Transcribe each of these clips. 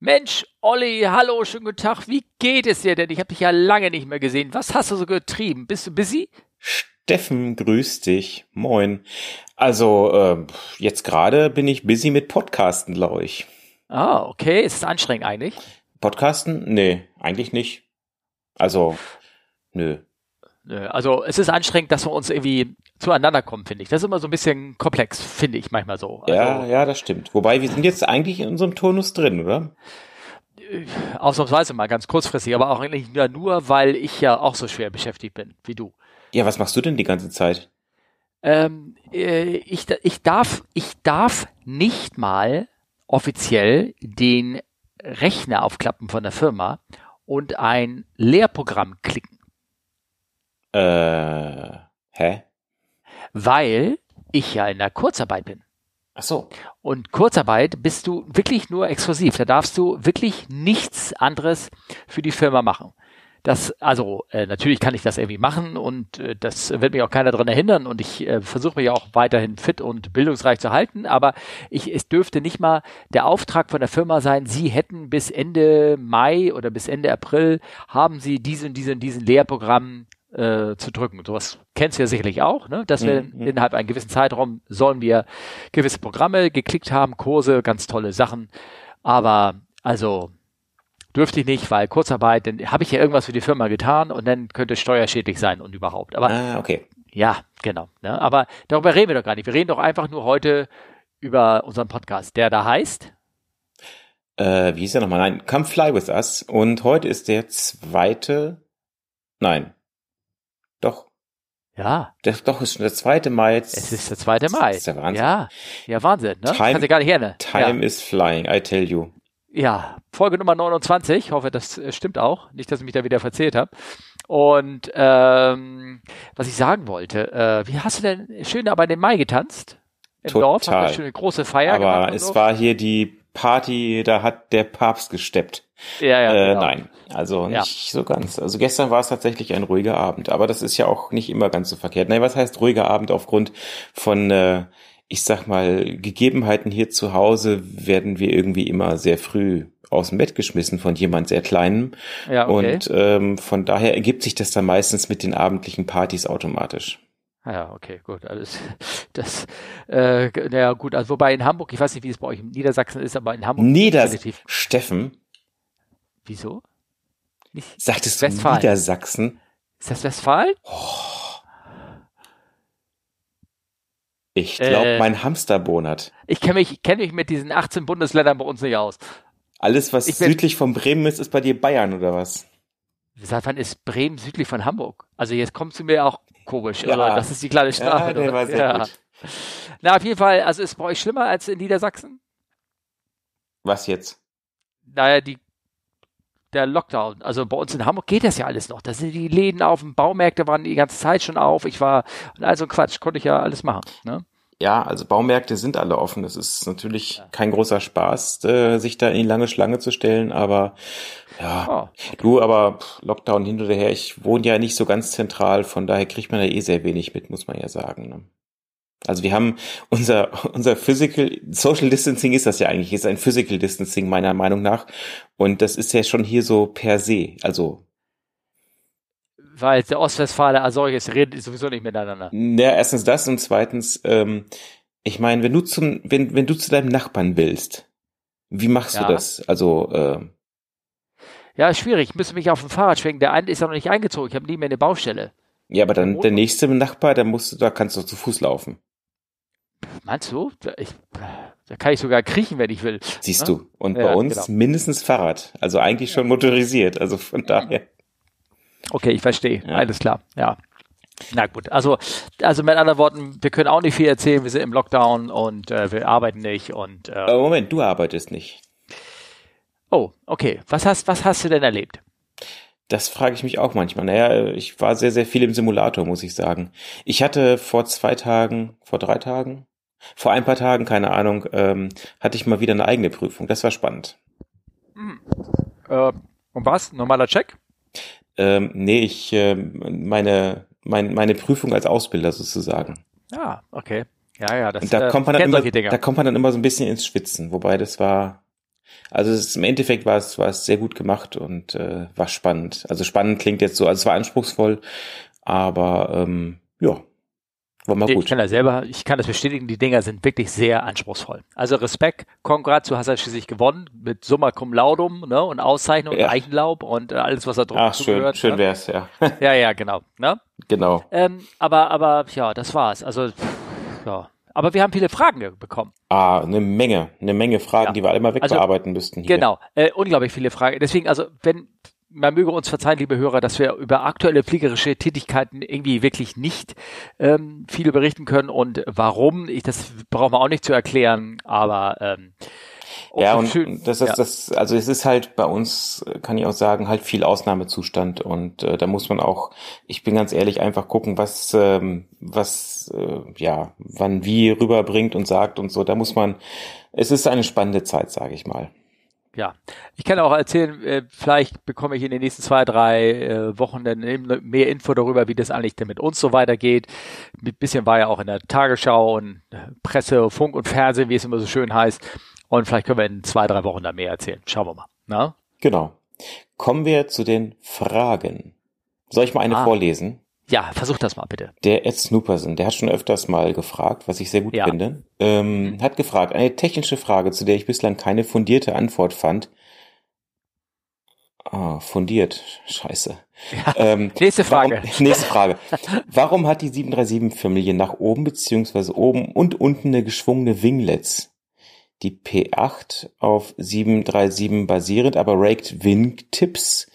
Mensch, Olli, hallo, schönen guten Tag. Wie geht es dir denn? Ich habe dich ja lange nicht mehr gesehen. Was hast du so getrieben? Bist du busy? Steffen, grüß dich. Moin. Also, äh, jetzt gerade bin ich busy mit Podcasten, glaube ich. Ah, okay. Ist es anstrengend eigentlich? Podcasten? Nee, eigentlich nicht. Also, nö. Nö, Also es ist anstrengend, dass wir uns irgendwie zueinander kommen, finde ich. Das ist immer so ein bisschen komplex, finde ich manchmal so. Also, ja, ja, das stimmt. Wobei, wir sind jetzt eigentlich in unserem Turnus drin, oder? Ausnahmsweise mal ganz kurzfristig, aber auch eigentlich nur, nur, weil ich ja auch so schwer beschäftigt bin wie du. Ja, was machst du denn die ganze Zeit? Ähm, äh, ich, ich, darf, ich darf nicht mal offiziell den Rechner aufklappen von der Firma und ein Lehrprogramm klicken. Äh, hä? Weil ich ja in der Kurzarbeit bin. Ach so. Und Kurzarbeit bist du wirklich nur exklusiv. Da darfst du wirklich nichts anderes für die Firma machen. Das, also äh, natürlich kann ich das irgendwie machen und äh, das wird mich auch keiner daran erinnern und ich äh, versuche mich auch weiterhin fit und bildungsreich zu halten, aber ich, es dürfte nicht mal der Auftrag von der Firma sein, sie hätten bis Ende Mai oder bis Ende April haben sie diesen, diesen, diesen Lehrprogramm äh, zu drücken. Sowas kennst du ja sicherlich auch, ne? dass wir Mhm. innerhalb einem gewissen Zeitraum sollen wir gewisse Programme geklickt haben, Kurse, ganz tolle Sachen, aber also dürfte ich nicht, weil Kurzarbeit, dann habe ich ja irgendwas für die Firma getan und dann könnte es steuerschädlich sein und überhaupt. Aber Ah, okay. ja, genau. Ne? Aber darüber reden wir doch gar nicht. Wir reden doch einfach nur heute über unseren Podcast, der da heißt. Äh, wie hieß er nochmal? Nein, Come Fly With Us. Und heute ist der zweite, nein. Doch, Ja, der, doch, ist schon der zweite Mai. es ist der 2. Mai. Das ist der Wahnsinn. Ja, ja, Wahnsinn. Ne? Time- Kannst du gar nicht her, Time is flying, I tell you. Ja, Folge Nummer 29. Ich hoffe, das äh, stimmt auch. Nicht, dass ich mich da wieder verzählt habe. Und ähm, was ich sagen wollte, äh, wie hast du denn schön aber in den Mai getanzt? Im Total. Dorf wir schön eine große Feier gemacht. Aber es war hier die Party, da hat der Papst gesteppt. ja, ja, äh, genau. Nein, also Ja. nicht so ganz. Also gestern war es tatsächlich ein ruhiger Abend, aber das ist ja auch nicht immer ganz so verkehrt. Nein, was heißt ruhiger Abend aufgrund von, äh, ich sag mal, Gegebenheiten hier zu Hause werden wir irgendwie immer sehr früh aus dem Bett geschmissen von jemand sehr Kleinem. Ja, okay. Und ähm, von daher ergibt sich das dann meistens mit den abendlichen Partys automatisch. Ah Ja, okay, gut. Alles, das, äh, naja, gut. Also, wobei in Hamburg, ich weiß nicht, wie es bei euch in Niedersachsen ist, aber in Hamburg. Nieder relativ. Steffen, Wieso? Nicht, sagtest du Westfalen. Niedersachsen? ist das Westfalen? Ich glaube, Äh. mein Hamster bonert. Ich kenne mich, kenne mich mit diesen 18 Bundesländern bei uns nicht aus. Alles, was Ich bin- südlich von Bremen ist, ist bei dir Bayern oder was? Seit wann ist Bremen südlich von Hamburg? Also jetzt kommst du mir auch komisch, Ja. oder? Das ist die kleine Strafe. Ja, der war sehr ja. gut. Na, auf jeden Fall, also ist bei euch schlimmer als in Niedersachsen? Was jetzt? Naja, die, der Lockdown. Also bei uns in Hamburg geht das ja alles noch. Da sind die Läden auf, den Baumärkte waren die ganze Zeit schon auf. Ich war, und also Quatsch, konnte ich ja alles machen. Ne? Ja, also Baumärkte sind alle offen. Das ist natürlich kein großer Spaß, äh, sich da in die lange Schlange zu stellen, aber ja, Oh, du, aber Lockdown hin oder her, ich wohne ja nicht so ganz zentral, von daher kriegt man ja eh sehr wenig mit, muss man ja sagen. Ne? Also wir haben unser, unser Physical, Social Distancing ist das ja eigentlich, ist ein Physical Distancing meiner Meinung nach. Und das ist ja schon hier so per se. Also, weil der Ostwestfale als solches redet sowieso nicht miteinander. ja, erstens das und zweitens, ähm, ich meine, wenn du zum, wenn, wenn du zu deinem Nachbarn willst, wie machst Ja. du das? Also, äh, Ja, ist schwierig. Ich müsste mich auf dem Fahrrad schwenken. Der eine ist ja noch nicht eingezogen. Ich habe nie mehr eine Baustelle. ja, aber dann der nächste Nachbar, da musst du, da kannst du zu Fuß laufen. Meinst du? Da, ich, da kann ich sogar kriechen, wenn ich will. Siehst Ja? du. Und Ja, bei uns genau. mindestens Fahrrad. Also eigentlich schon motorisiert. Also von daher. Okay, ich verstehe. Ja. Alles klar. Ja. Na gut, also, also mit anderen Worten, wir können auch nicht viel erzählen. Wir sind im Lockdown und äh, wir arbeiten nicht und äh, Moment, du arbeitest nicht. Oh, okay. Was hast, was hast du denn erlebt? Das frage ich mich auch manchmal. Naja, ich war sehr, sehr viel im Simulator, muss ich sagen. Ich hatte vor zwei Tagen, vor drei Tagen, vor ein paar Tagen, keine Ahnung, ähm, hatte ich mal wieder eine eigene Prüfung. Das war spannend. Äh, und was? Normaler Check? Ähm, nee, ich, ähm, meine, mein, meine Prüfung als Ausbilder sozusagen. Ja, okay. Ja, ja, das Und da äh, kommt man dann immer, da kommt man dann immer so ein bisschen ins Schwitzen, wobei das war, Also es ist, im Endeffekt war es, war es sehr gut gemacht und äh, war spannend. Also spannend klingt jetzt so, also es war anspruchsvoll, aber ähm, ja, war mal gut. Ich kann das selber, ich kann das bestätigen, die Dinger sind wirklich sehr anspruchsvoll. Also Respekt, Kongrats, du hast ja schließlich gewonnen mit Summa Cum Laudum ne, und Auszeichnung Ja. und Eichenlaub und äh, alles, was da drum Ach, schön, zugehört. schön ne? wär's, ja. Ja, ja, genau. Ne? genau. Ähm, aber, aber ja, das war's. Also, pff, ja. Aber wir haben viele Fragen ge- bekommen. Ah, eine Menge, eine Menge Fragen, Ja. die wir alle mal Also, wegbearbeiten müssten. Hier. Genau, äh, unglaublich viele Fragen. Deswegen, also, wenn, man möge uns verzeihen, liebe Hörer, dass wir über aktuelle fliegerische Tätigkeiten irgendwie wirklich nicht ähm, viel berichten können und warum, ich, das brauchen wir auch nicht zu erklären, aber ähm, Ja, umso und schön- das ist ja. das, also es ist halt bei uns, kann ich auch sagen, halt viel Ausnahmezustand und äh, da muss man auch, ich bin ganz ehrlich, einfach gucken, was, ähm, was, äh, ja, wann wie rüberbringt und sagt und so. Da muss man, es ist eine spannende Zeit, sage ich mal. Ja, ich kann auch erzählen, äh, vielleicht bekomme ich in den nächsten zwei, drei äh, Wochen dann eben mehr Info darüber, wie das eigentlich denn mit uns so weitergeht. Ein bisschen war ja auch in der Tagesschau und äh, Presse, Funk und Fernsehen, wie es immer so schön heißt. Und vielleicht können wir in zwei, drei Wochen da mehr erzählen. Schauen wir mal. Na? Genau. Kommen wir zu den Fragen. Soll ich mal eine Ah. vorlesen? Ja, versuch das mal bitte. Der Ed Snooperson, der hat schon öfters mal gefragt, was ich sehr gut Ja. finde. Ähm, Hat gefragt, eine technische Frage, zu der ich bislang keine fundierte Antwort fand. Ah, fundiert. Scheiße. Ähm, Nächste Frage. Warum, nächste Frage. Warum hat die 737-Familie nach oben beziehungsweise oben und unten eine geschwungene Winglets? Die P8 auf 737 basierend, aber raked Wingtips,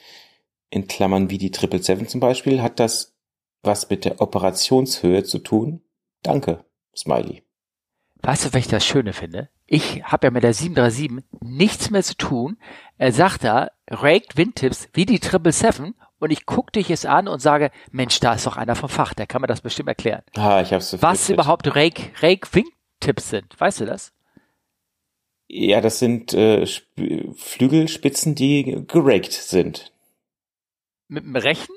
in Klammern wie die 777 zum Beispiel, hat das was mit der Operationshöhe zu tun? Danke, Smiley. Weißt du, was ich das Schöne finde? Ich habe ja mit der 737 nichts mehr zu tun. Er sagt da, Raked Windtips wie die 777 und ich gucke dich jetzt an und sage, Mensch, da ist doch einer vom Fach, der kann mir das bestimmt erklären. Ah, ich hab's so Was überhaupt Rake, Rake Wingtips sind, weißt du das? Ja, das sind äh, Sp- Flügelspitzen, die geraked sind. Mit dem Rechen?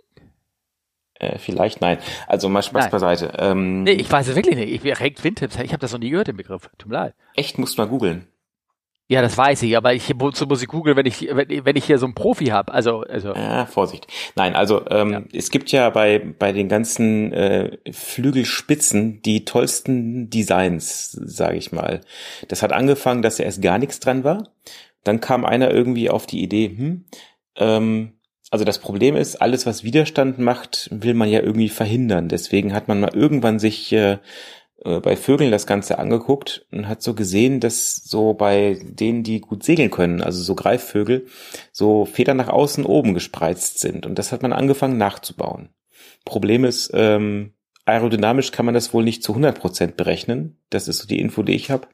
Äh, vielleicht nein. Also mal Spaß Nein. beiseite. Ähm, Nee, ich weiß es wirklich nicht. Ich, Raked Windtips, ich habe das noch nie gehört, den Begriff. Tut mir leid. Echt, musst mal googeln. Ja, das weiß ich, aber ich wozu muss ich googeln, wenn ich, wenn, wenn ich hier so einen Profi habe. Also, also. Ja, Vorsicht. Nein, also ähm, Ja. es gibt ja bei bei den ganzen äh, Flügelspitzen die tollsten Designs, sage ich mal. Das hat angefangen, dass ja erst gar nichts dran war. Dann kam einer irgendwie auf die Idee, hm, ähm, also das Problem ist, alles was Widerstand macht, will man ja irgendwie verhindern. Deswegen hat man mal irgendwann sich äh, äh, bei Vögeln das Ganze angeguckt und hat so gesehen, dass so bei denen, die gut segeln können, also so Greifvögel, so Federn nach außen oben gespreizt sind. Und das hat man angefangen nachzubauen. Problem ist, ähm, aerodynamisch kann man das wohl nicht zu 100% berechnen. Das ist so die Info, die ich habe.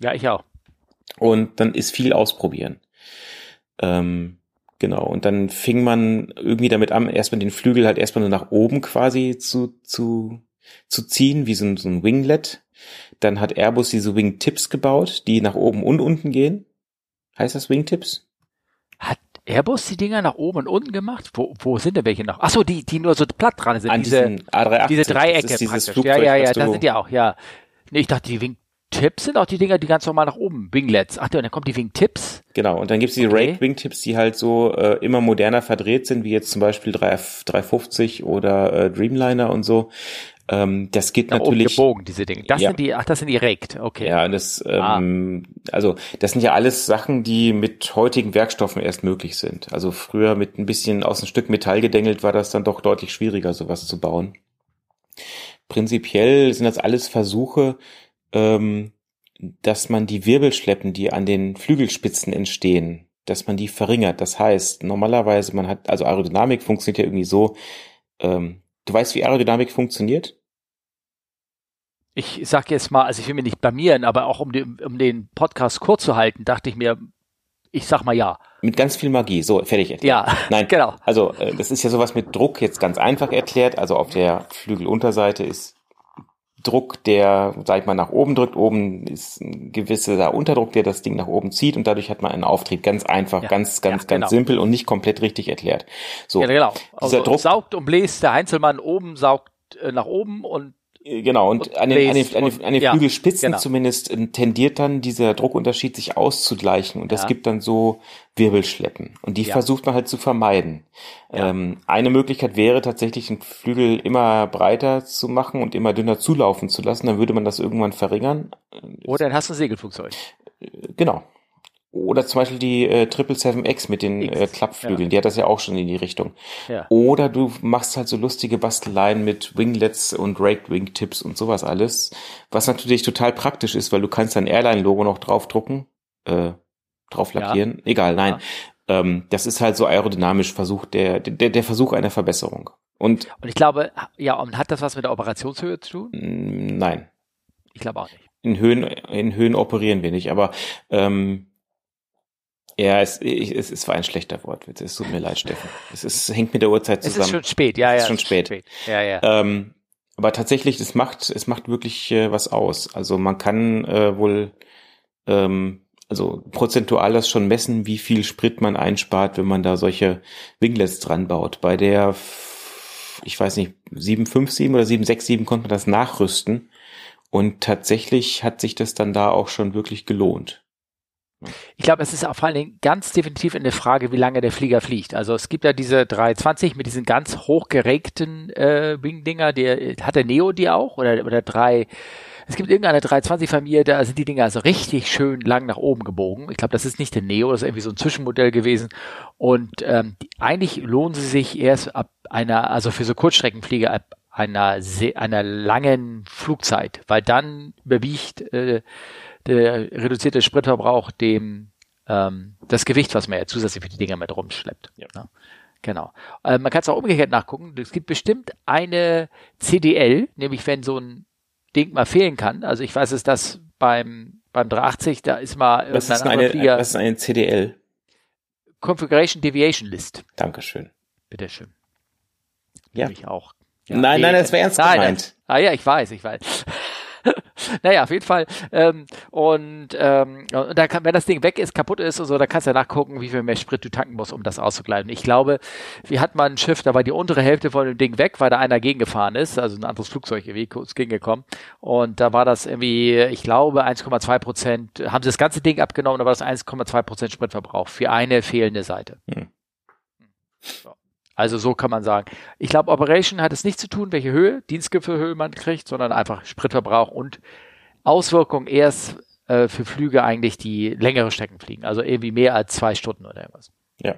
Ja, ich auch. Und dann ist viel ausprobieren. Ähm, genau. Und dann fing man irgendwie damit an, erstmal den Flügel halt erstmal nur nach oben quasi zu, zu, zu ziehen, wie so ein, so ein Winglet. Dann hat Airbus diese Wingtips gebaut, die nach oben und unten gehen. Heißt das Wingtips? Hat Airbus die Dinger nach oben und unten gemacht? Wo, wo sind denn welche noch? Ach so, die, die nur so platt dran sind. An diese, diesen A380. diese Dreiecke dieses. Flugzeug, ja, ja, ja, da sind die auch, ja. Nee, ich dachte, die Wingtips sind auch die Dinger, die ganz normal nach oben, Winglets. Ach, und dann kommt die Wingtips. Genau, und dann gibt's die Okay. Rake Wingtips, die halt so äh, immer moderner verdreht sind, wie jetzt zum Beispiel 3, 350 oder äh, Dreamliner und so. Ähm, das geht Nach natürlich. gebogen, diese Dinge. Das Ja. sind die, ach, das sind die Raked, okay. Ja, das, Ah. ähm, also das sind ja alles Sachen, die mit heutigen Werkstoffen erst möglich sind. Also früher mit ein bisschen aus ein Stück Metall gedengelt war das dann doch deutlich schwieriger, sowas zu bauen. Prinzipiell sind das alles Versuche, ähm, dass man die Wirbelschleppen, die an den Flügelspitzen entstehen, dass man die verringert. Das heißt, normalerweise man hat, also Aerodynamik funktioniert ja irgendwie so, ähm, du weißt, wie Aerodynamik funktioniert? Ich sag jetzt mal, also ich will mir nicht blamieren, aber auch um den, um den Podcast kurz zu halten, dachte ich mir, ich sag mal ja. Mit ganz viel Magie. So, fertig erklärt. Ja, Nein, genau. Also äh, das ist ja sowas mit Druck jetzt ganz einfach erklärt. Also auf der Flügelunterseite ist Druck, der, sag ich mal, nach oben drückt. Oben ist ein gewisser Unterdruck, der das Ding nach oben zieht und dadurch hat man einen Auftrieb. Ganz einfach, Ja, ganz, ganz, ja, ganz genau. simpel und nicht komplett richtig erklärt. So, Ja, genau. dieser Also Druck, saugt und bläst, der Heinzelmann oben saugt äh, nach oben und genau, und an den, an den, an den, an den ja, Flügelspitzen genau. zumindest äh, tendiert dann dieser Druckunterschied sich auszugleichen und das ja. gibt dann so Wirbelschleppen. Und die ja. versucht man halt zu vermeiden. Ähm, eine Möglichkeit wäre tatsächlich, den Flügel immer breiter zu machen und immer dünner zulaufen zu lassen, dann würde man das irgendwann verringern. Oder dann hast du ein Segelflugzeug. Äh, genau. Oder zum Beispiel die äh, 777X mit den äh, Klappflügeln, ja. die hat das ja auch schon in die Richtung. Ja. Oder du machst halt so lustige Basteleien mit Winglets und Raked Wing Tips und sowas alles, was natürlich total praktisch ist, weil du kannst dein Airline-Logo noch draufdrucken, äh, drauf lackieren. Ja. Egal, nein. Ähm, das ist halt so aerodynamisch Versuch, der, der, der Versuch einer Verbesserung. Und, und ich glaube, ja, und hat das was mit der Operationshöhe zu tun? Nein. Ich glaube auch nicht. In Höhen, in Höhen operieren wir nicht, aber ähm, ja, es, es, es war ein schlechter Wortwitz. Es tut mir leid, Steffen. Es, ist, hängt mit der Uhrzeit zusammen. Es ist schon spät, ja, ja. Es ist schon spät. spät. Ja, ja. Ähm, aber tatsächlich, es macht, es macht wirklich äh, was aus. Also man kann äh, wohl, ähm, also prozentual das schon messen, wie viel Sprit man einspart, wenn man da solche Winglets dran baut. Bei der, ich weiß nicht, 757 oder 767 konnte man das nachrüsten. Und tatsächlich hat sich das dann da auch schon wirklich gelohnt. Ich glaube, es ist auch vor allen Dingen ganz definitiv eine Frage, wie lange der Flieger fliegt. Also es gibt ja diese 320 mit diesen ganz hochgeregten äh, Wing-Dinger, der hat der Neo die auch oder oder drei es gibt irgendeine 320-Familie, da sind die Dinger also richtig schön lang nach oben gebogen. Ich glaube, das ist nicht der Neo, das ist irgendwie so ein Zwischenmodell gewesen. Und ähm, die, eigentlich lohnen sie sich erst ab einer, also für so Kurzstreckenflieger ab einer, einer langen Flugzeit, weil dann überwiegt äh, der reduzierte Spritverbrauch dem ähm, das Gewicht, was man ja zusätzlich für die Dinger mit rumschleppt. Ja. ja. Genau. Äh, man kann es auch umgekehrt nachgucken. Es gibt bestimmt eine CDL, nämlich wenn so ein Ding mal fehlen kann. Also ich weiß es, dass beim beim 380 da ist mal was ist eine, Flieger. Was ist eine CDL? Configuration Deviation List. Dankeschön. Bitteschön. Ja. Ich auch. Ja, nein, nein, das wäre ernst nein, gemeint. Nein. Ah ja, ich weiß, ich weiß. naja, auf jeden Fall. Ähm, und ähm, und da kann, wenn das Ding weg ist, kaputt ist und so, da kannst du ja nachgucken, wie viel mehr Sprit du tanken musst, um das auszugleichen. Ich glaube, wir hatten mal ein Schiff, da war die untere Hälfte von dem Ding weg, weil da einer gegengefahren ist, also ein anderes Flugzeug irgendwie kurz gegengekommen. Und da war das irgendwie, ich glaube, 1,2 Prozent, haben sie das ganze Ding abgenommen, da war das 1,2 Prozent Spritverbrauch für eine fehlende Seite. Hm. So. Also so kann man sagen. Ich glaube, Operation hat es nicht zu tun, welche Höhe, Dienstgipfelhöhe man kriegt, sondern einfach Spritverbrauch und Auswirkungen erst äh, für Flüge eigentlich, die längere Strecken fliegen. Also irgendwie mehr als zwei Stunden oder irgendwas. Ja.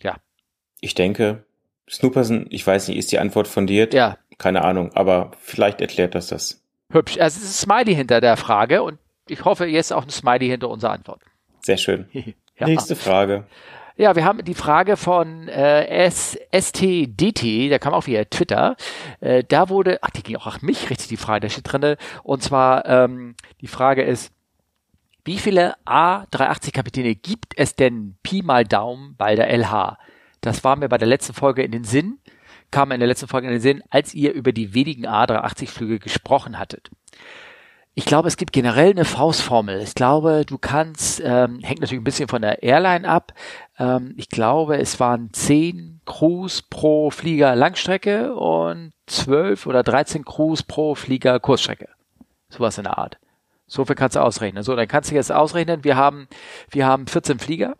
Ja. Ich denke, Snooperson, ich weiß nicht, ist die Antwort fundiert? Ja. Keine Ahnung, aber vielleicht erklärt das das. Hübsch. Also es ist ein Smiley hinter der Frage und ich hoffe, jetzt auch ein Smiley hinter unserer Antwort. Sehr schön. ja. Nächste Frage. Ja, wir haben die Frage von äh, STDT, der kam auch via Twitter. Äh, da wurde, ach, die ging auch nach mich richtig die Frage, da steht drinne. Und zwar, ähm, die Frage ist, wie viele A380-Kapitäne gibt es denn Pi mal Daumen bei der LH? Das war mir bei der letzten Folge in den Sinn, kam in der letzten Folge in den Sinn, als ihr über die wenigen A380-Flüge gesprochen hattet. Ich glaube, es gibt generell eine Faustformel. Ich glaube, du kannst, ähm, hängt natürlich ein bisschen von der Airline ab. Ähm, ich glaube, es waren zehn Crews pro Flieger Langstrecke und zwölf oder dreizehn Crews pro Flieger Kurzstrecke. Sowas in der Art. So viel kannst du ausrechnen. So, dann kannst du jetzt ausrechnen, wir haben, wir haben 14 Flieger.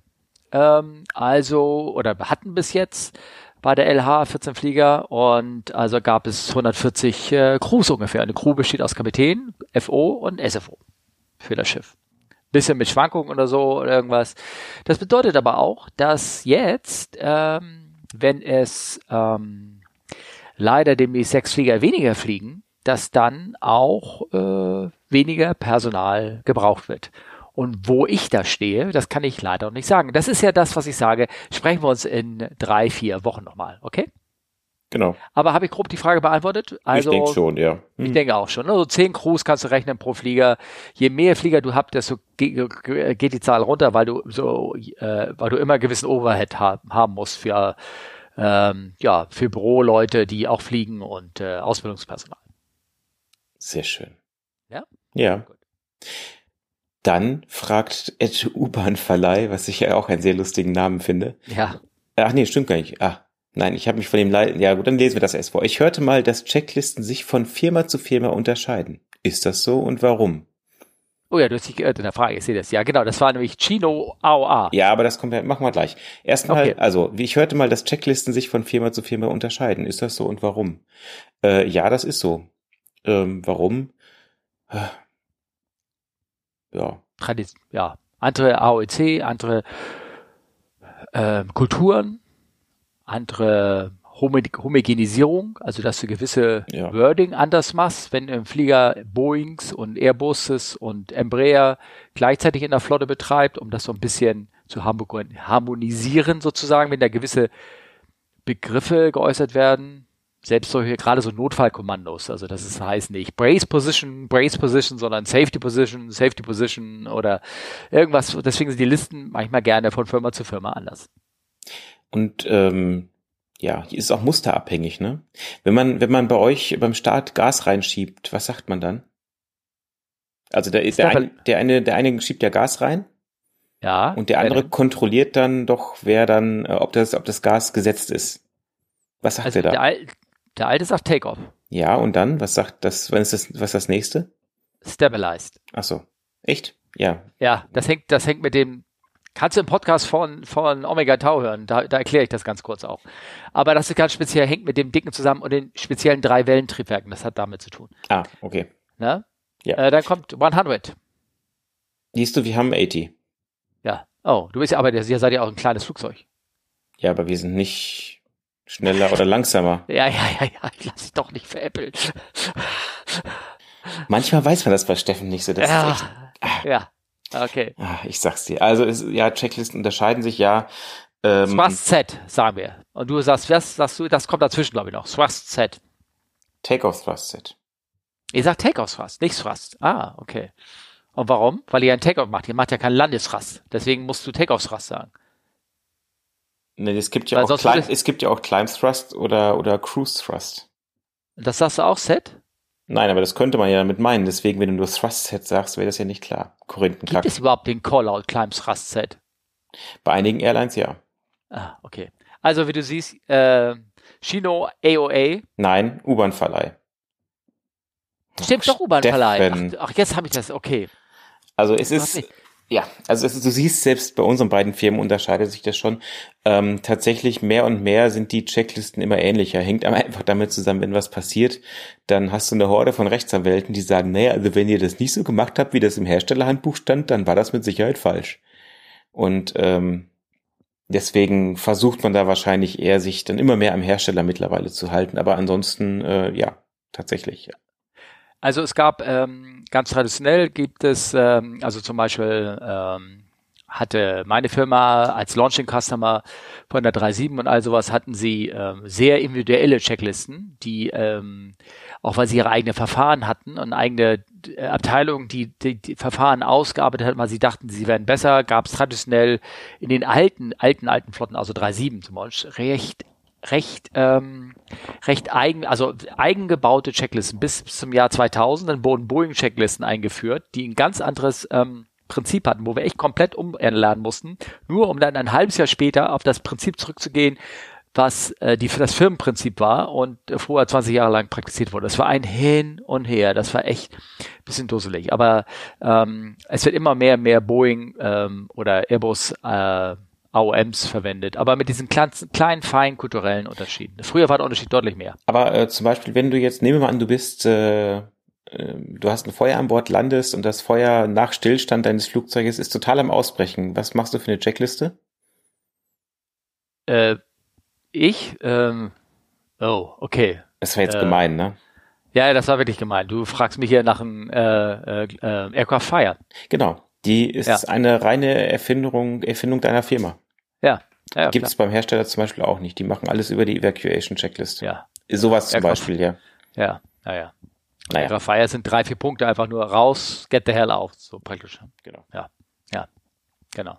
Ähm, also, oder hatten bis jetzt bei der LH 14 Flieger und also gab es 140 äh, Crews ungefähr. Eine Crew besteht aus Kapitän, FO und SFO für das Schiff. Bisschen mit Schwankungen oder so oder irgendwas. Das bedeutet aber auch, dass jetzt, ähm, wenn es ähm, leider demnächst sechs Flieger weniger fliegen, dass dann auch äh, weniger Personal gebraucht wird. Und wo ich da stehe, das kann ich leider noch nicht sagen. Das ist ja das, was ich sage. Sprechen wir uns in drei, vier Wochen nochmal, okay? Genau. Aber habe ich grob die Frage beantwortet? Also, ich denke schon, ja. Hm. Ich denke auch schon. Also zehn Crews kannst du rechnen pro Flieger. Je mehr Flieger du habt, desto geht die Zahl runter, weil du so, äh, weil du immer gewissen Overhead haben, haben musst für ähm, ja für Büroleute, die auch fliegen und äh, Ausbildungspersonal. Sehr schön. Ja. Ja. Gut. Dann fragt Ed U-Bahn Verleih, was ich ja auch einen sehr lustigen Namen finde. Ja. Ach nee, stimmt gar nicht. Ah, Nein, ich habe mich von dem Le ja gut, dann lesen wir das erst vor. Ich hörte mal, dass Checklisten sich von Firma zu Firma unterscheiden. Ist das so und warum? Oh ja, du hast dich geirrt in der Frage, ich sehe das. Ja, genau, das war nämlich Chino AOA. Ja, aber das kommt ja, machen wir gleich. Erstmal, okay. also, wie ich hörte mal, dass Checklisten sich von Firma zu Firma unterscheiden. Ist das so und warum? Äh, ja, das ist so. Ähm, warum? Ja. Tradition, ja. Andere AOC, andere äh, Kulturen, andere Homogenisierung, also dass du gewisse ja. Wording anders machst, wenn im Flieger Boeings und Airbuses und Embraer gleichzeitig in der Flotte betreibt, um das so ein bisschen zu harmonisieren sozusagen, wenn da gewisse Begriffe geäußert werden, selbst solche, gerade so Notfallkommandos, also das ist, heißt nicht Brace Position, Brace Position, sondern Safety Position, Safety Position oder irgendwas, deswegen sind die Listen manchmal gerne von Firma zu Firma anders. Und ähm, ja, ist auch musterabhängig, ne? Wenn man, wenn man bei euch beim Start Gas reinschiebt, was sagt man dann? Also der, der, ein, der eine, der eine schiebt ja Gas rein. Ja. Und der andere kontrolliert dann doch, wer dann, äh, ob das, ob das Gas gesetzt ist. Was sagt also der da? Der, der alte sagt Takeoff. Ja, und dann, was sagt das, wann ist das, was ist das nächste? Stabilized. Ach so. Echt? Ja. Ja, das hängt, das hängt mit dem, Kannst du im Podcast von, von Omega Tau hören, da, da erkläre ich das ganz kurz auch. Aber das ist ganz speziell, hängt mit dem Dicken zusammen und den speziellen drei Wellentriebwerken, das hat damit zu tun. Ah, okay. Ne? Ja. Äh, dann kommt 100. Siehst du, wir haben 80. Ja. Oh, du bist ja, aber ihr seid ja auch ein kleines Flugzeug. Ja, aber wir sind nicht schneller oder langsamer. ja, ja, ja, ja, ich lasse dich doch nicht veräppeln. Manchmal weiß man das bei Steffen nicht so. Das ja, ist echt, ah. ja. Okay. Ah, ich sag's dir. Also es, ja, Checklisten unterscheiden sich ja. Ähm, Thrust Set, sagen wir. Und du sagst, was sagst du, das kommt dazwischen, glaube ich, noch. Thrust Set. Takeoff Thrust Set. Ihr sagt Takeoff Thrust, nicht Thrust. Ah, okay. Und warum? Weil ihr einen Takeoff macht. Ihr macht ja keinen Landesthrust. Deswegen musst du Takeoff Thrust sagen. Nee, es gibt ja auch Climb, es gibt ja auch Climb Thrust oder, oder Cruise Thrust. Das sagst du auch Set? Nein, aber das könnte man ja damit meinen. Deswegen, wenn du nur Thrust Set sagst, wäre das ja nicht klar. Korinthenkack. Gibt es überhaupt den Callout Climb Thrust Set? Bei einigen Airlines ja. Ah, okay. Also, wie du siehst, äh, Shino AOA. Nein, U-Bahn-Verleih. Stimmt doch, U-Bahn-Verleih. Ach, ach, jetzt habe ich das, okay. Also es ist, ja, also ist, du siehst, selbst bei unseren beiden Firmen unterscheidet sich das schon. Ähm, tatsächlich mehr und mehr sind die Checklisten immer ähnlicher. Hängt aber einfach damit zusammen, wenn was passiert, dann hast du eine Horde von Rechtsanwälten, die sagen, naja, also wenn ihr das nicht so gemacht habt, wie das im Herstellerhandbuch stand, dann war das mit Sicherheit falsch. Und ähm, deswegen versucht man da wahrscheinlich eher, sich dann immer mehr am Hersteller mittlerweile zu halten. Aber ansonsten, äh, ja, tatsächlich. Also es gab ähm, ganz traditionell gibt es, ähm, also zum Beispiel ähm, hatte meine Firma als Launching Customer von der 3.7 und all sowas hatten sie ähm, sehr individuelle Checklisten, die ähm, auch weil sie ihre eigenen Verfahren hatten und eigene äh, Abteilungen, die, die die Verfahren ausgearbeitet hatten, weil sie dachten, sie wären besser, gab es traditionell in den alten, alten, alten Flotten, also 3.7 zum Beispiel, recht recht ähm, recht eigen, also eigengebaute Checklisten bis, zum Jahr 2000. Dann wurden Boeing-Checklisten eingeführt, die ein ganz anderes ähm, Prinzip hatten, wo wir echt komplett umlernen mussten, nur um dann ein halbes Jahr später auf das Prinzip zurückzugehen, was äh, die für das Firmenprinzip war und äh, vorher 20 Jahre lang praktiziert wurde. Das war ein Hin und Her. Das war echt bisschen dusselig. Aber ähm, es wird immer mehr mehr Boeing ähm, oder Airbus äh, AOMs verwendet, aber mit diesen kleinen, kleinen feinen kulturellen Unterschieden. Früher war der Unterschied deutlich mehr. Aber äh, zum Beispiel, wenn du jetzt, nehmen wir mal an, du bist, äh, äh, du hast ein Feuer an Bord, landest und das Feuer nach Stillstand deines Flugzeuges ist total am Ausbrechen. Was machst du für eine Checkliste? Äh, ich? Ähm, oh, okay. Das war jetzt äh, gemein, ne? Ja, das war wirklich gemein. Du fragst mich hier nach einem äh, äh, Aircraft Fire. Genau. Die ist ja. eine reine Erfindung, Erfindung deiner Firma. Ja. ja Gibt es beim Hersteller zum Beispiel auch nicht. Die machen alles über die Evacuation Checklist. Ja. Sowas zum. Beispiel, ja. Ja, naja. Naja. Ihre Feier sind drei, vier Punkte einfach nur raus, get the hell out, so praktisch. Genau. Ja, ja, genau.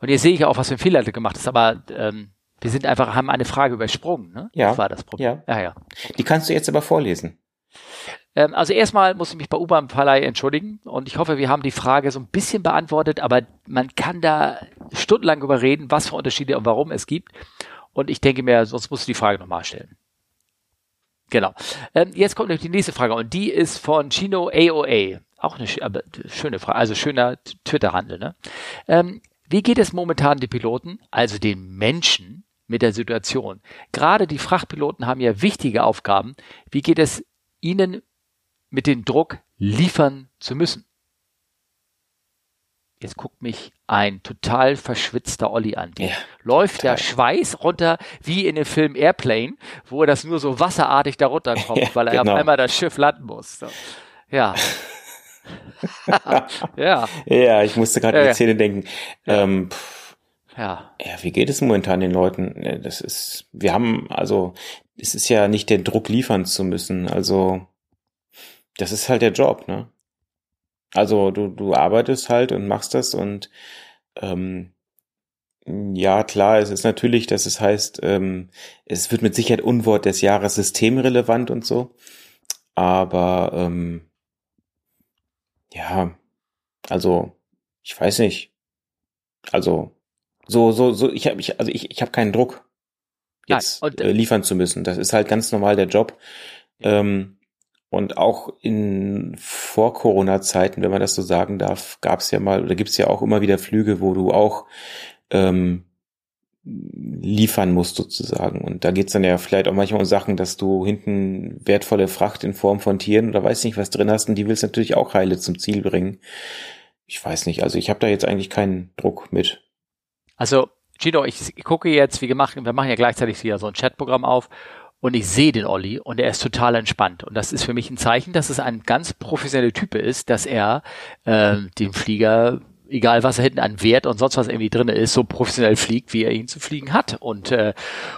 Und hier sehe ich auch, was für ein Fehler du gemacht hast, aber ähm, wir sind einfach, haben eine Frage übersprungen, ne? Ja. Das war das Problem. Ja. ja, ja. Die kannst du jetzt aber vorlesen. Ähm, also erstmal muss ich mich bei U-Bahn Verleih entschuldigen und ich hoffe, wir haben die Frage so ein bisschen beantwortet, aber man kann da stundenlang überreden, was für Unterschiede und warum es gibt. Und ich denke mir, sonst musst du die Frage nochmal stellen. Genau. Ähm, jetzt kommt die nächste Frage und die ist von Chino AOA. Auch eine schöne Frage, also schöner Twitter-Handel. Ne? Ähm, wie geht es momentan den Piloten, also den Menschen, mit der Situation? Gerade die Frachtpiloten haben ja wichtige Aufgaben. Wie geht es ihnen mit dem Druck, liefern zu müssen? Jetzt guckt mich ein total verschwitzter Olli an. Ja, läuft total. der Schweiß runter wie in dem Film Airplane, wo er das nur so wasserartig da runterkommt, ja, weil er genau. auf einmal das Schiff landen muss. So. Ja. ja. Ja, ich musste gerade ja, an die Szene denken. Ja. Ähm, ja. Ja, wie geht es momentan den Leuten? Das ist, wir haben, also, es ist ja nicht der Druck liefern zu müssen. Also, das ist halt der Job, ne? Also du, du arbeitest halt und machst das und ähm, ja, klar, es ist natürlich, dass es heißt, ähm, es wird mit Sicherheit Unwort des Jahres systemrelevant und so. Aber ähm, ja, also ich weiß nicht. Also so so so ich habe ich also ich ich habe keinen Druck jetzt und, äh, liefern zu müssen. Das ist halt ganz normal der Job. Ähm, und auch in Vor-Corona-Zeiten, wenn man das so sagen darf, gab es ja mal oder gibt es ja auch immer wieder Flüge, wo du auch ähm, liefern musst sozusagen. Und da geht's dann ja vielleicht auch manchmal um Sachen, dass du hinten wertvolle Fracht in Form von Tieren oder weiß nicht was drin hast und die willst natürlich auch heile zum Ziel bringen. Ich weiß nicht, also ich habe da jetzt eigentlich keinen Druck mit. Also Gino, ich gucke jetzt, wie gemacht, wir machen ja gleichzeitig hier so ein Chatprogramm auf und ich sehe den Olli und er ist total entspannt. Und das ist für mich ein Zeichen, dass es ein ganz professioneller Typ ist, dass er äh, den Flieger egal was er hinten an Wert und sonst was irgendwie drin ist, so professionell fliegt, wie er ihn zu fliegen hat. Und, äh,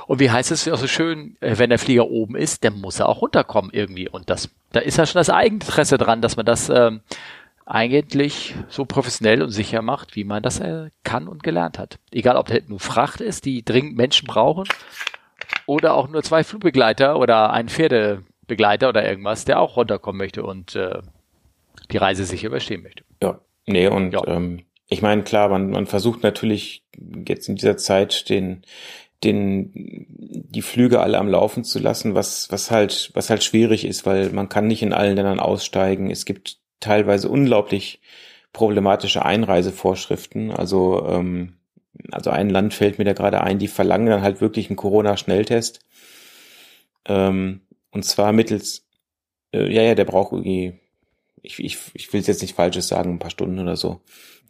und wie heißt es auch so schön, äh, wenn der Flieger oben ist, dann muss er auch runterkommen irgendwie. Und das, da ist ja schon das Eigeninteresse dran, dass man das ähm, eigentlich so professionell und sicher macht, wie man das äh, kann und gelernt hat. Egal, ob da hinten nur Fracht ist, die dringend Menschen brauchen, oder auch nur zwei Flugbegleiter oder ein Pferdebegleiter oder irgendwas, der auch runterkommen möchte und äh, die Reise sicher überstehen möchte. Ja, nee, und ja. Ähm, ich meine, klar, man, man versucht natürlich jetzt in dieser Zeit den den die Flüge alle am Laufen zu lassen, was was halt was halt schwierig ist, weil man kann nicht in allen Ländern aussteigen. Es gibt teilweise unglaublich problematische Einreisevorschriften. Also ähm, also ein Land fällt mir da gerade ein, die verlangen dann halt wirklich einen Corona-Schnelltest. Ähm, und zwar mittels, äh, ja, ja, der braucht irgendwie, ich, ich, ich will jetzt nicht Falsches sagen, ein paar Stunden oder so.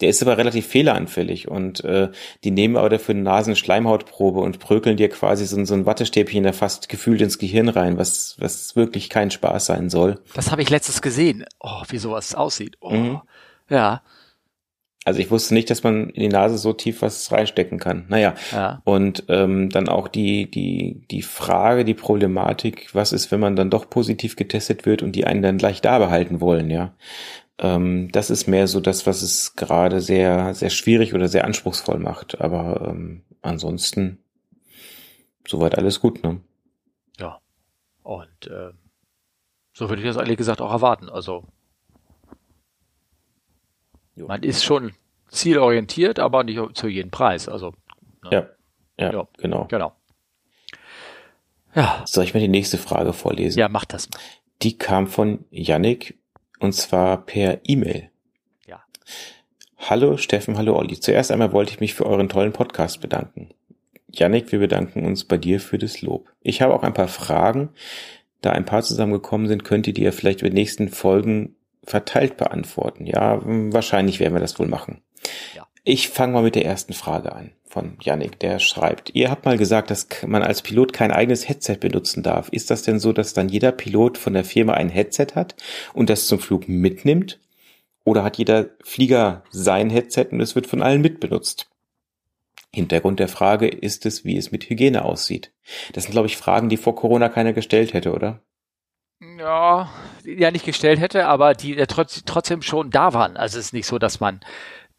Der ist aber relativ fehleranfällig und äh, die nehmen aber dafür eine Nasenschleimhautprobe und prökeln dir quasi so, so ein Wattestäbchen da fast gefühlt ins Gehirn rein, was, was wirklich kein Spaß sein soll. Das habe ich letztes gesehen. Oh, wie sowas aussieht. Oh. Mhm. Ja. Also ich wusste nicht, dass man in die Nase so tief was reinstecken kann. Naja. Ja. Und ähm, dann auch die, die, die Frage, die Problematik, was ist, wenn man dann doch positiv getestet wird und die einen dann gleich da behalten wollen, ja. Ähm, das ist mehr so das, was es gerade sehr, sehr schwierig oder sehr anspruchsvoll macht. Aber ähm, ansonsten soweit alles gut, ne? Ja. Und äh, so würde ich das ehrlich gesagt auch erwarten. Also Jo. Man ist schon zielorientiert, aber nicht zu jedem Preis. Also ne? ja, ja, ja, genau. Genau. Ja. Soll ich mal die nächste Frage vorlesen? Ja, mach das mal. Die kam von Yannick und zwar per E-Mail. Ja. Hallo Steffen, hallo Olli. Zuerst einmal wollte ich mich für euren tollen Podcast bedanken. Yannick, wir bedanken uns bei dir für das Lob. Ich habe auch ein paar Fragen. Da ein paar zusammengekommen sind, könnt ihr die ja vielleicht in den nächsten Folgen verteilt beantworten. Ja, wahrscheinlich werden wir das wohl machen. Ja. Ich fange mal mit der ersten Frage an von Yannick, der schreibt, ihr habt mal gesagt, dass man als Pilot kein eigenes Headset benutzen darf. Ist das denn so, dass dann jeder Pilot von der Firma ein Headset hat und das zum Flug mitnimmt? Oder hat jeder Flieger sein Headset und es wird von allen mitbenutzt? Hintergrund der Frage ist es, wie es mit Hygiene aussieht. Das sind, glaube ich, Fragen, die vor Corona keiner gestellt hätte, oder? Ja, ja nicht gestellt hätte, aber die ja trotz, trotzdem schon da waren. Also es ist nicht so, dass man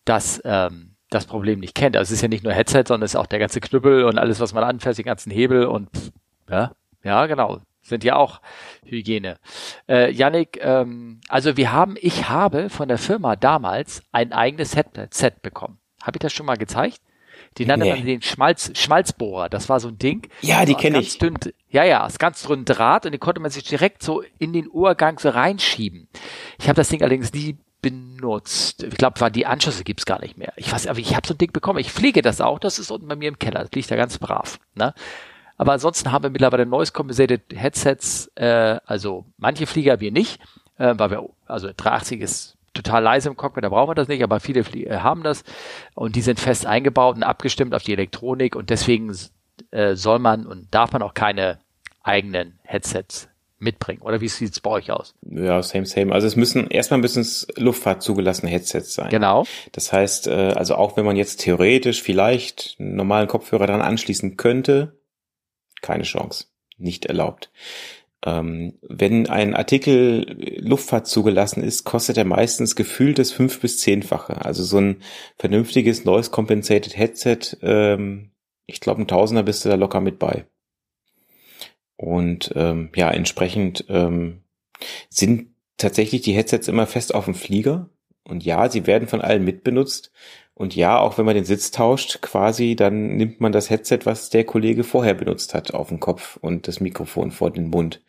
das, ähm, das Problem nicht kennt. Also es ist ja nicht nur Headset, sondern es ist auch der ganze Knüppel und alles, was man anfasst, die ganzen Hebel und ja, ja, genau. Sind ja auch Hygiene. Äh, Yannick, ähm, also wir haben, ich habe von der Firma damals ein eigenes Headset bekommen. Habe ich das schon mal gezeigt? Die nannte nee. man den Schmalz, Schmalzbohrer. Das war so ein Ding. Ja, die kenne ich. Dünn, ja, ja, ist ganz dünn Draht und den konnte man sich direkt so in den Ohrgang so reinschieben. Ich habe das Ding allerdings nie benutzt. Ich glaube, die Anschlüsse gibt's gar nicht mehr. Ich weiß, aber ich habe so ein Ding bekommen. Ich pflege das auch. Das ist unten bei mir im Keller. Das liegt da ganz brav. Ne? Aber ansonsten haben wir mittlerweile Noise Compensated Headsets. Äh, also manche Flieger wir nicht, äh, weil wir also 380 ist total leise im Cockpit, da brauchen wir das nicht, aber viele Flieger haben das und die sind fest eingebaut und abgestimmt auf die Elektronik und deswegen äh, soll man und darf man auch keine eigenen Headsets mitbringen. Oder wie sieht es bei euch aus? Ja, same, same. Also es müssen erstmal müssen es Luftfahrt zugelassene Headsets sein. Genau. Das heißt, äh, also auch wenn man jetzt theoretisch vielleicht einen normalen Kopfhörer dran anschließen könnte, keine Chance. Nicht erlaubt. Ähm, wenn ein Artikel Luftfahrt zugelassen ist, kostet er meistens gefühlt das fünf bis zehnfache. Also so ein vernünftiges Noise Compensated Headset, ähm, ich glaube ein Tausender bist du da locker mit bei. Und ähm, ja, entsprechend ähm, sind tatsächlich die Headsets immer fest auf dem Flieger. Und ja, sie werden von allen mitbenutzt. Und ja, auch wenn man den Sitz tauscht, quasi, dann nimmt man das Headset, was der Kollege vorher benutzt hat, auf den Kopf und das Mikrofon vor den Mund.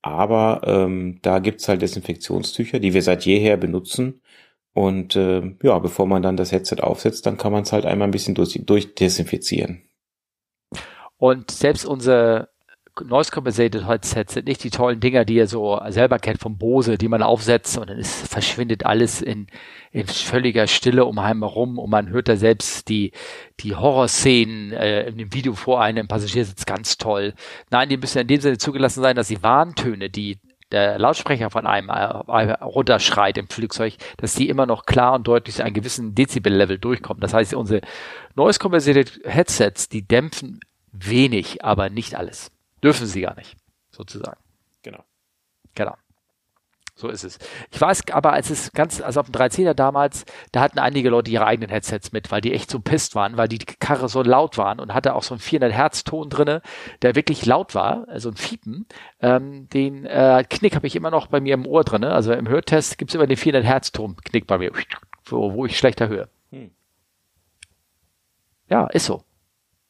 Aber ähm, da gibt's halt Desinfektionstücher, die wir seit jeher benutzen. Und äh, ja, bevor man dann das Headset aufsetzt, dann kann man es halt einmal ein bisschen durch, durchdesinfizieren. Und selbst unser Noise Compensated Headsets sind nicht die tollen Dinger, die ihr so selber kennt vom Bose, die man aufsetzt und dann ist, verschwindet alles in, in völliger Stille um einen herum und man hört da selbst die, die Horrorszenen äh, in dem Video vor einem im Passagiersitz ganz toll. Nein, die müssen in dem Sinne zugelassen sein, dass die Warntöne, die der Lautsprecher von einem äh, runterschreit im Flugzeug, dass die immer noch klar und deutlich einen gewissen Dezibel-Level durchkommen. Das heißt, unsere Noise Compensated Headsets, die dämpfen wenig, aber nicht alles. Dürfen sie gar nicht, sozusagen. Genau. Genau. So ist es. Ich weiß aber, als es ganz, also auf dem 13er damals, da hatten einige Leute ihre eigenen Headsets mit, weil die echt so pisst waren, weil die Karre so laut waren und hatte auch so einen 400 Hertz Ton drinne, der wirklich laut war, also ein Fiepen. Ähm, den äh, Knick habe ich immer noch bei mir im Ohr drinne. Also im Hörtest gibt's immer den 400 Hertz Ton Knick bei mir, wo, wo ich schlechter höre. Hm. Ja, ist so.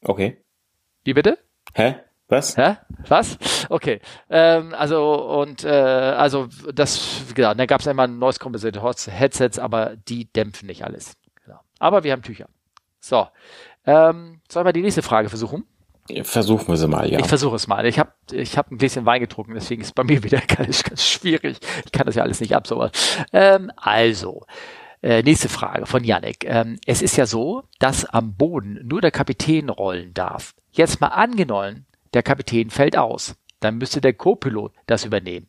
Okay. Wie bitte? Hä? Was? Hä? Was? Okay. Ähm, also und äh, also das, genau, da gab es einmal ein neues Composite Headsets, aber die dämpfen nicht alles. Genau. Aber wir haben Tücher. So. Ähm, sollen wir die nächste Frage versuchen? Versuchen wir sie mal, ja. Ich versuche es mal. Ich habe ich hab ein bisschen Wein getrunken, deswegen ist es bei mir wieder ganz, ganz schwierig. Ich kann das ja alles nicht ab, sowas. Ähm, also, äh, nächste Frage von Yannick. Ähm, es ist ja so, dass am Boden nur der Kapitän rollen darf. Jetzt mal angenommen, der Kapitän fällt aus. Dann müsste der Co-Pilot das übernehmen.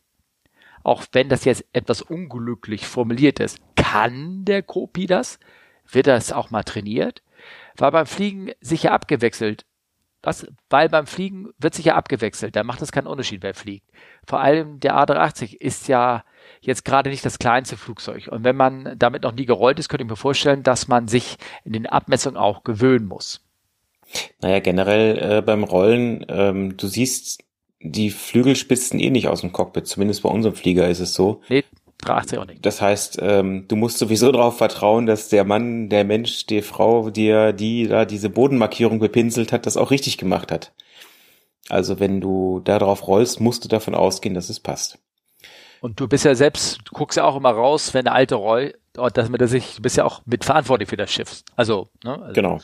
Auch wenn das jetzt etwas unglücklich formuliert ist, kann der Copi das? Wird das auch mal trainiert? Weil beim Fliegen sicher abgewechselt. Was? Weil beim Fliegen wird sicher abgewechselt. Da macht es keinen Unterschied, wer fliegt. Vor allem der A380 ist ja jetzt gerade nicht das kleinste Flugzeug. Und wenn man damit noch nie gerollt ist, könnte ich mir vorstellen, dass man sich in den Abmessungen auch gewöhnen muss. Naja, generell äh, beim Rollen, ähm, du siehst die Flügelspitzen eh nicht aus dem Cockpit, zumindest bei unserem Flieger ist es so. Nee, 380 auch nicht. Das heißt, ähm, du musst sowieso darauf vertrauen, dass der Mann, der Mensch, die Frau, dir die da diese Bodenmarkierung bepinselt hat, das auch richtig gemacht hat. Also wenn du da drauf rollst, musst du davon ausgehen, dass es passt. Und du bist ja selbst, du guckst ja auch immer raus, wenn eine alte Roll, dass man das sich, du bist ja auch mitverantwortlich für das Schiff. Also, ne? Also, genau.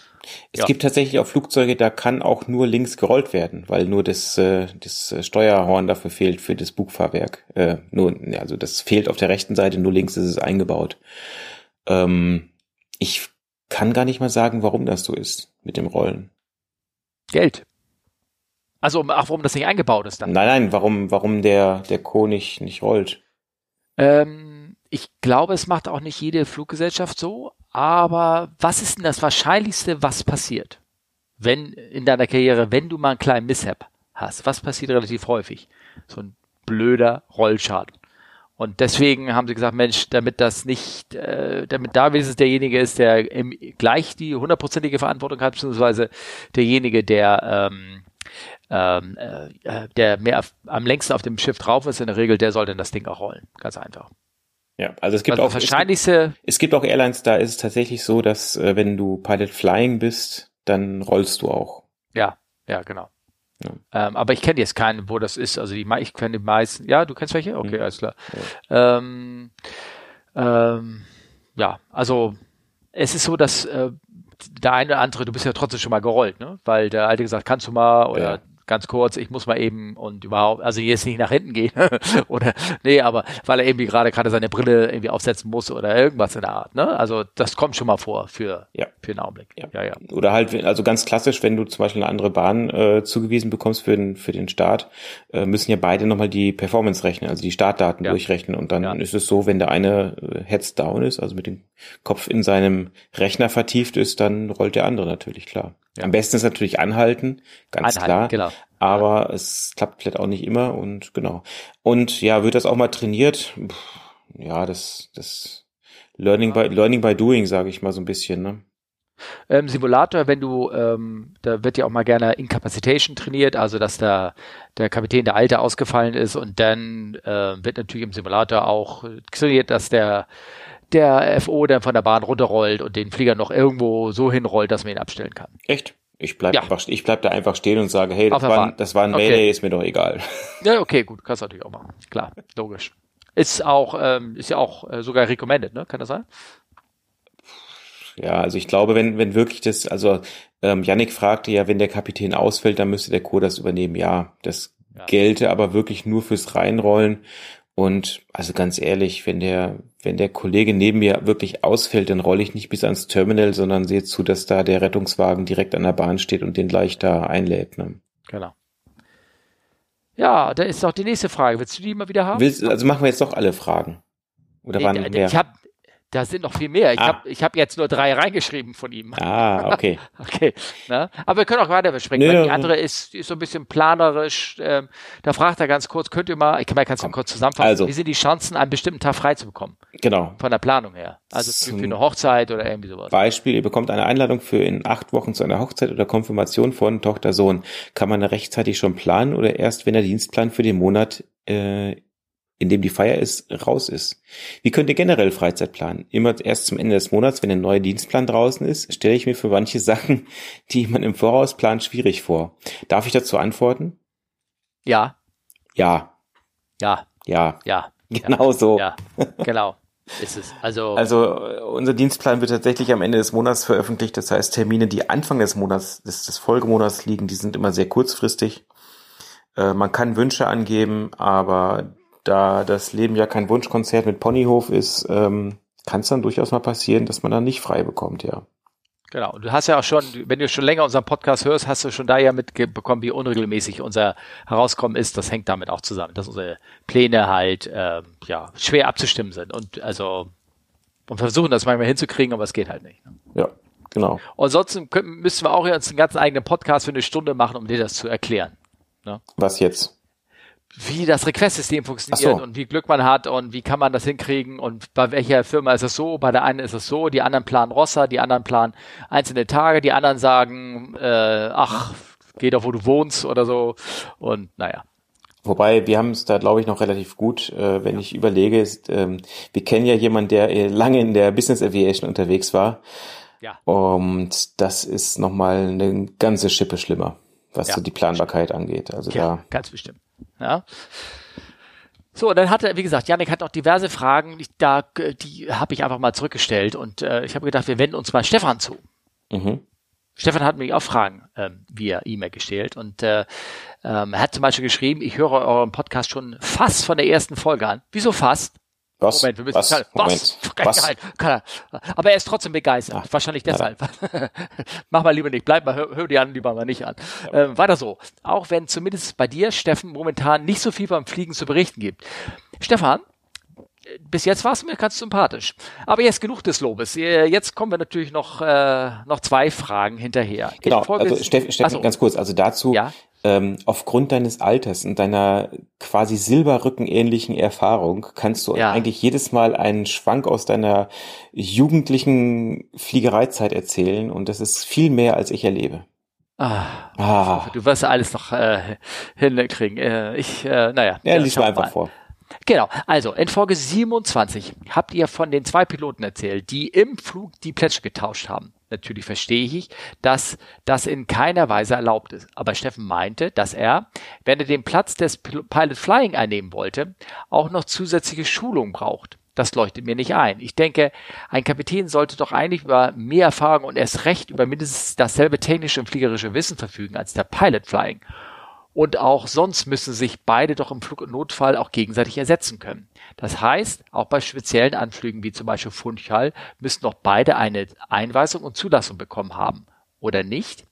Es ja. gibt tatsächlich auch Flugzeuge, da kann auch nur links gerollt werden, weil nur das, äh, das Steuerhorn dafür fehlt für das Bugfahrwerk. Äh, nur, also das fehlt auf der rechten Seite, nur links ist es eingebaut. Ähm, ich kann gar nicht mal sagen, warum das so ist mit dem Rollen. Geld. Also, ach, warum das nicht eingebaut ist dann? Nein, nein, warum, warum der, der Co. nicht, nicht rollt. Ähm, ich glaube, es macht auch nicht jede Fluggesellschaft so, aber was ist denn das Wahrscheinlichste, was passiert? Wenn in deiner Karriere, wenn du mal einen kleinen Mishap hast, was passiert relativ häufig? So ein blöder Rollschaden. Und deswegen haben sie gesagt, Mensch, damit das nicht, äh, damit da wenigstens derjenige ist, der im, gleich die hundertprozentige Verantwortung hat, beziehungsweise derjenige, der ähm, ähm, äh, der mehr auf, am längsten auf dem Schiff drauf ist, in der Regel, der soll dann das Ding auch rollen. Ganz einfach. Ja, also es gibt also auch wahrscheinlichste. Es gibt, es gibt, auch Airlines, da ist es tatsächlich so, dass äh, wenn du Pilot Flying bist, dann rollst du auch. Ja, ja, genau. Ja. Ähm, aber ich kenne jetzt keinen, wo das ist. Also die, ich kenne die meisten. Ja, du kennst welche? Okay, mhm. alles klar. Ja. Ähm, ähm, ja, also es ist so, dass äh, der eine oder andere, du bist ja trotzdem schon mal gerollt, ne? Weil der Alte gesagt, kannst du mal oder ja ganz kurz, ich muss mal eben und überhaupt, also jetzt nicht nach hinten gehen oder nee, aber weil er irgendwie gerade gerade seine Brille irgendwie aufsetzen muss oder irgendwas in der Art, ne? Also das kommt schon mal vor für ja. für einen Augenblick. Ja. ja, ja. Oder halt also ganz klassisch, wenn du zum Beispiel eine andere Bahn äh, zugewiesen bekommst für den für den Start, äh, müssen ja beide nochmal die Performance rechnen, also die Startdaten ja. durchrechnen und dann ja. ist es so, wenn der eine äh, heads down ist, also mit dem Kopf in seinem Rechner vertieft ist, dann rollt der andere natürlich klar. Ja. Am besten ist natürlich anhalten, ganz anhalten, klar. Genau. Aber ja. es klappt vielleicht auch nicht immer und genau. Und ja, wird das auch mal trainiert? Puh, ja, das, das Learning by, Learning by Doing, sage ich mal so ein bisschen, ne? Ähm, Simulator, wenn du, ähm, da wird ja auch mal gerne Incapacitation trainiert, also dass der, der Kapitän der Alte ausgefallen ist und dann äh, wird natürlich im Simulator auch trainiert, dass der der FO dann von der Bahn runterrollt und den Flieger noch irgendwo so hinrollt, dass man ihn abstellen kann. Echt? Ich bleib, ja. einfach, ich bleib da einfach stehen und sage, hey, das, war, das war ein Mayday, okay. ist mir doch egal. Ja, okay, gut, kannst du natürlich auch machen. Klar, logisch. Ist auch, ähm, ist ja auch äh, sogar recommended, ne? Kann das sein? Ja, also ich glaube, wenn, wenn wirklich das, also ähm, Yannick fragte ja, wenn der Kapitän ausfällt, dann müsste der Co. das übernehmen. Ja, das ja. gelte aber wirklich nur fürs Reinrollen. Und also ganz ehrlich, wenn der, wenn der Kollege neben mir wirklich ausfällt, dann rolle ich nicht bis ans Terminal, sondern sehe zu, dass da der Rettungswagen direkt an der Bahn steht und den gleich da einlädt. Ne? Genau. Ja, da ist doch die nächste Frage. Willst du die mal wieder haben? Willst, also machen wir jetzt doch alle Fragen. Oder waren mehr? Ich habe da sind noch viel mehr. Ich ah. habe hab jetzt nur drei reingeschrieben von ihm. Ah, okay. okay. Ne? Aber wir können auch weiter besprechen, nee, weil die andere ist, ist so ein bisschen planerisch. Ähm, da fragt er ganz kurz, könnt ihr mal, ich kann mal ganz kurz zusammenfassen, also, wie sind die Chancen, einen bestimmten Tag frei zu bekommen? Genau. Von der Planung her. Also für, für eine Hochzeit oder irgendwie sowas. Beispiel, ihr bekommt eine Einladung für in acht Wochen zu einer Hochzeit oder Konfirmation von Tochter, Sohn. Kann man rechtzeitig schon planen oder erst, wenn der Dienstplan für den Monat äh, in dem die Feier ist, raus ist. Wie könnt ihr generell Freizeit planen? Immer erst zum Ende des Monats, wenn der neue Dienstplan draußen ist, stelle ich mir für manche Sachen, die man im Voraus plant, schwierig vor. Darf ich dazu antworten? Ja. Ja. Ja. Ja. Ja. Genau so. Ja, genau. Ist es. Also, also unser Dienstplan wird tatsächlich am Ende des Monats veröffentlicht. Das heißt, Termine, die Anfang des Monats, des, des Folgemonats liegen, die sind immer sehr kurzfristig. Äh, man kann Wünsche angeben, aber da das Leben ja kein Wunschkonzert mit Ponyhof ist, ähm, kann es dann durchaus mal passieren, dass man dann nicht frei bekommt, ja. Genau. Du hast ja auch schon, wenn du schon länger unseren Podcast hörst, hast du schon da ja mitbekommen, wie unregelmäßig unser Herauskommen ist. Das hängt damit auch zusammen, dass unsere Pläne halt äh, ja schwer abzustimmen sind und also und versuchen das manchmal hinzukriegen, aber es geht halt nicht. Ne? Ja, genau. Und ansonsten müssen wir auch jetzt einen ganz eigenen Podcast für eine Stunde machen, um dir das zu erklären. Ne? Was jetzt? Wie das Request-System funktioniert so. und wie Glück man hat und wie kann man das hinkriegen und bei welcher Firma ist es so, bei der einen ist es so, die anderen planen Rossa, die anderen planen einzelne Tage, die anderen sagen, äh, ach, geh doch, wo du wohnst oder so und naja. Wobei, wir haben es da, glaube ich, noch relativ gut, äh, wenn ja. ich überlege, ist, ähm, wir kennen ja jemanden, der äh, lange in der Business Aviation unterwegs war. Ja. Und das ist nochmal eine ganze Schippe schlimmer, was ja. so die Planbarkeit angeht. Also ja, da. Ganz bestimmt. Ja. So, dann hatte, wie gesagt, Janik hat noch diverse Fragen, die, da, die habe ich einfach mal zurückgestellt und äh, ich habe gedacht, wir wenden uns mal Stefan zu. Mhm. Stefan hat mir auch Fragen ähm, via E-Mail gestellt und äh, ähm, er hat zum Beispiel geschrieben, ich höre euren Podcast schon fast von der ersten Folge an. Wieso fast? Was? Moment, wir müssen was? was? Was? Er. Aber er ist trotzdem begeistert. Ach, Wahrscheinlich deshalb. Mach mal lieber nicht. Bleib mal, hör, hör die an, lieber mal nicht an. Ja. Ähm, weiter so. Auch wenn zumindest bei dir, Steffen, momentan nicht so viel beim Fliegen zu berichten gibt. Stefan, bis jetzt warst du mir ganz sympathisch. Aber jetzt genug des Lobes. Äh, jetzt kommen wir natürlich noch, äh, noch zwei Fragen hinterher. Genau, also Steffen, Steffen so. ganz kurz, also dazu, ja? Ähm, aufgrund deines Alters und deiner quasi Silberrücken-ähnlichen Erfahrung kannst du ja. eigentlich jedes Mal einen Schwank aus deiner jugendlichen Fliegereizeit erzählen und das ist viel mehr, als ich erlebe. Ah, ah. Du wirst alles noch äh, hinkriegen. Äh, ich, äh, naja. Ja, lies mal einfach mal. vor. Genau, also in Folge 27 habt ihr von den zwei Piloten erzählt, die im Flug die Plätze getauscht haben. Natürlich verstehe ich, dass das in keiner Weise erlaubt ist. Aber Steffen meinte, dass er, wenn er den Platz des Pilot Flying einnehmen wollte, auch noch zusätzliche Schulung braucht. Das leuchtet mir nicht ein. Ich denke, ein Kapitän sollte doch eigentlich über mehr Erfahrung und erst recht über mindestens dasselbe technische und fliegerische Wissen verfügen als der Pilot Flying. Und auch sonst müssen sich beide doch im Flug- und Notfall auch gegenseitig ersetzen können. Das heißt, auch bei speziellen Anflügen wie zum Beispiel Funchal müssen doch beide eine Einweisung und Zulassung bekommen haben. Oder nicht?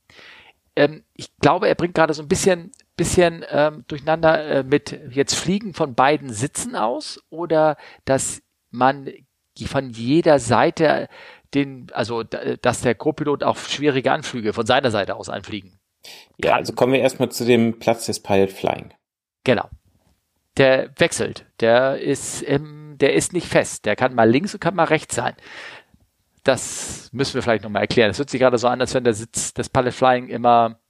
Ähm, ich glaube, er bringt gerade so ein bisschen, bisschen ähm, durcheinander äh, mit jetzt Fliegen von beiden Sitzen aus oder dass man von jeder Seite den, also dass der Co-Pilot auch schwierige Anflüge von seiner Seite aus einfliegen ja, also kommen wir erstmal zu dem Platz des Pilot Flying. Genau. Der wechselt. Der ist, ähm, der ist nicht fest. Der kann mal links und kann mal rechts sein. Das müssen wir vielleicht nochmal erklären. Es hört sich gerade so an, als wenn der Sitz des Pilot Flying immer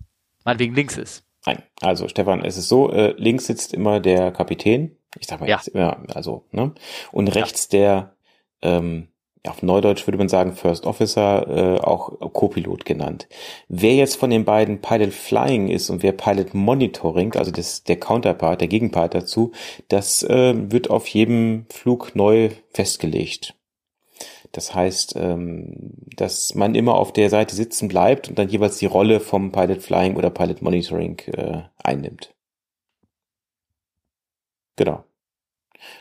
meinetwegen links ist. Nein, also Stefan, es ist so, äh, links sitzt immer der Kapitän. Ich sag mal Ja. jetzt immer, also, ne? Und rechts der ähm, auf Neudeutsch würde man sagen First Officer, äh, auch Co-Pilot genannt. Wer jetzt von den beiden Pilot Flying ist und wer Pilot Monitoring, also das, der Counterpart, der Gegenpart dazu, das äh, wird auf jedem Flug neu festgelegt. Das heißt, ähm, dass man immer auf der Seite sitzen bleibt und dann jeweils die Rolle vom Pilot Flying oder Pilot Monitoring äh, einnimmt. Genau.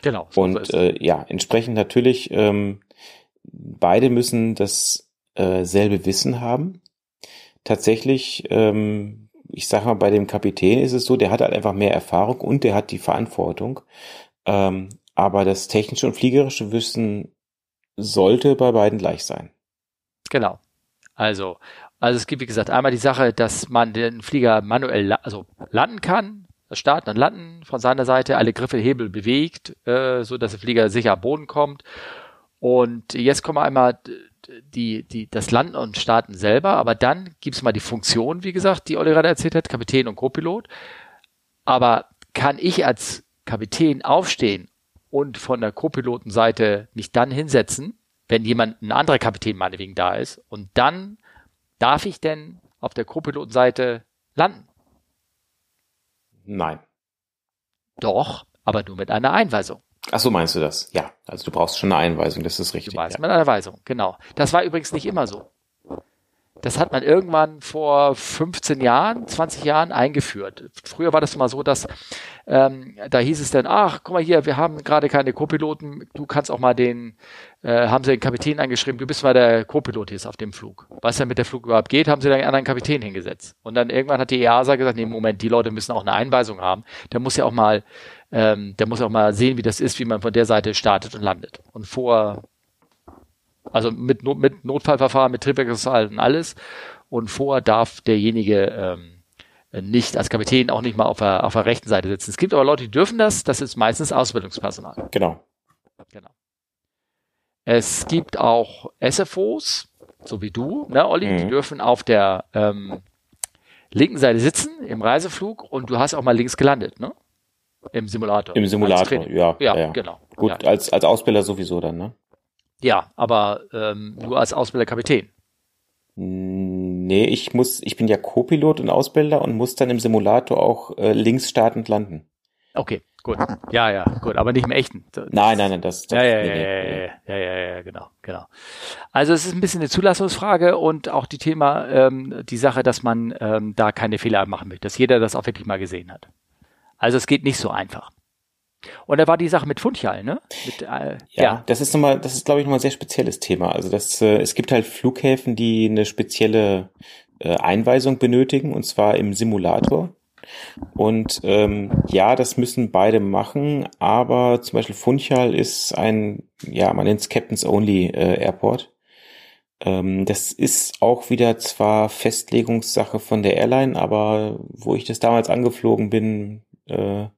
Genau. so Und äh, ja, entsprechend natürlich, ähm, beide müssen das äh, Wissen haben. Tatsächlich, ähm, ich sag mal, bei dem Kapitän ist es so, der hat halt einfach mehr Erfahrung und der hat die Verantwortung. Ähm, aber das technische und fliegerische Wissen sollte bei beiden gleich sein. Genau. Also, also es gibt, wie gesagt, einmal die Sache, dass man den Flieger manuell la also landen kann, starten und landen von seiner Seite, alle Griffe, Hebel bewegt, äh, so dass der Flieger sicher am Boden kommt. Und jetzt kommen wir einmal die, die, das Landen und Starten selber, aber dann gibt's mal die Funktion, wie gesagt, die Olli gerade erzählt hat, Kapitän und Co-Pilot. Aber kann ich als Kapitän aufstehen und von der Co-Pilotenseite mich dann hinsetzen, wenn jemand, ein anderer Kapitän meinetwegen da ist, und dann darf ich denn auf der Co-Pilotenseite landen? Nein. Doch, aber nur mit einer Einweisung. Ach so meinst du das? Ja, also du brauchst schon eine Einweisung, das ist richtig. Du weißt, ja. mit einer Weisung, genau. Das war übrigens nicht immer so. Das hat man irgendwann vor 15 Jahren, 20 Jahren eingeführt. Früher war das mal so, dass ähm, da hieß es dann, ach, guck mal hier, wir haben gerade keine Co-Piloten, du kannst auch mal den, äh, haben sie den Kapitän angeschrieben, du bist mal der Co-Pilot jetzt auf dem Flug. Was denn mit der Flug überhaupt geht, haben sie dann einen anderen Kapitän hingesetzt. Und dann irgendwann hat die EASA gesagt, nee, Moment, die Leute müssen auch eine Einweisung haben. Der muss ja auch mal, ähm, der muss auch mal sehen, wie das ist, wie man von der Seite startet und landet. Und vor also mit, Not- mit Notfallverfahren, mit Triebwerksausfall und alles. Und vorher darf derjenige ähm, nicht als Kapitän auch nicht mal auf der, auf der rechten Seite sitzen. Es gibt aber Leute, die dürfen das. Das ist meistens Ausbildungspersonal. Genau. Genau. Es gibt auch SFOs, so wie du, ne, Olli, die Mhm. dürfen auf der ähm, linken Seite sitzen im Reiseflug und du hast auch mal links gelandet, ne? Im Simulator. Im Simulator, ja. Ja, ja. genau. Gut, Ja. als, als Ausbilder sowieso dann, ne? ja, aber ähm, nur als Ausbilder Kapitän. Nee, ich muss, ich bin ja Co-Pilot und Ausbilder und muss dann im Simulator auch äh, links startend landen. Okay, gut. Ja, ja, gut, aber nicht im echten. Nein, nein, nein, das, das Ja, ja, nee, ja, nee, ja, ja, ja, ja, ja, genau, genau. Also es ist ein bisschen eine Zulassungsfrage und auch die Thema, ähm, die Sache, dass man ähm, da keine Fehler machen möchte, dass jeder das auch wirklich mal gesehen hat. Also es geht nicht so einfach. Und da war die Sache mit Funchal, ne? Mit, äh, Ja, das ist nochmal, das ist, glaube ich, nochmal ein sehr spezielles Thema. Also das, äh, es gibt halt Flughäfen, die eine spezielle äh, Einweisung benötigen, und zwar im Simulator. Und ähm, ja, das müssen beide machen, aber zum Beispiel Funchal ist ein, ja, man nennt es Captain's Only äh, Airport. Ähm, das ist auch wieder zwar Festlegungssache von der Airline, aber wo ich das damals angeflogen bin, äh,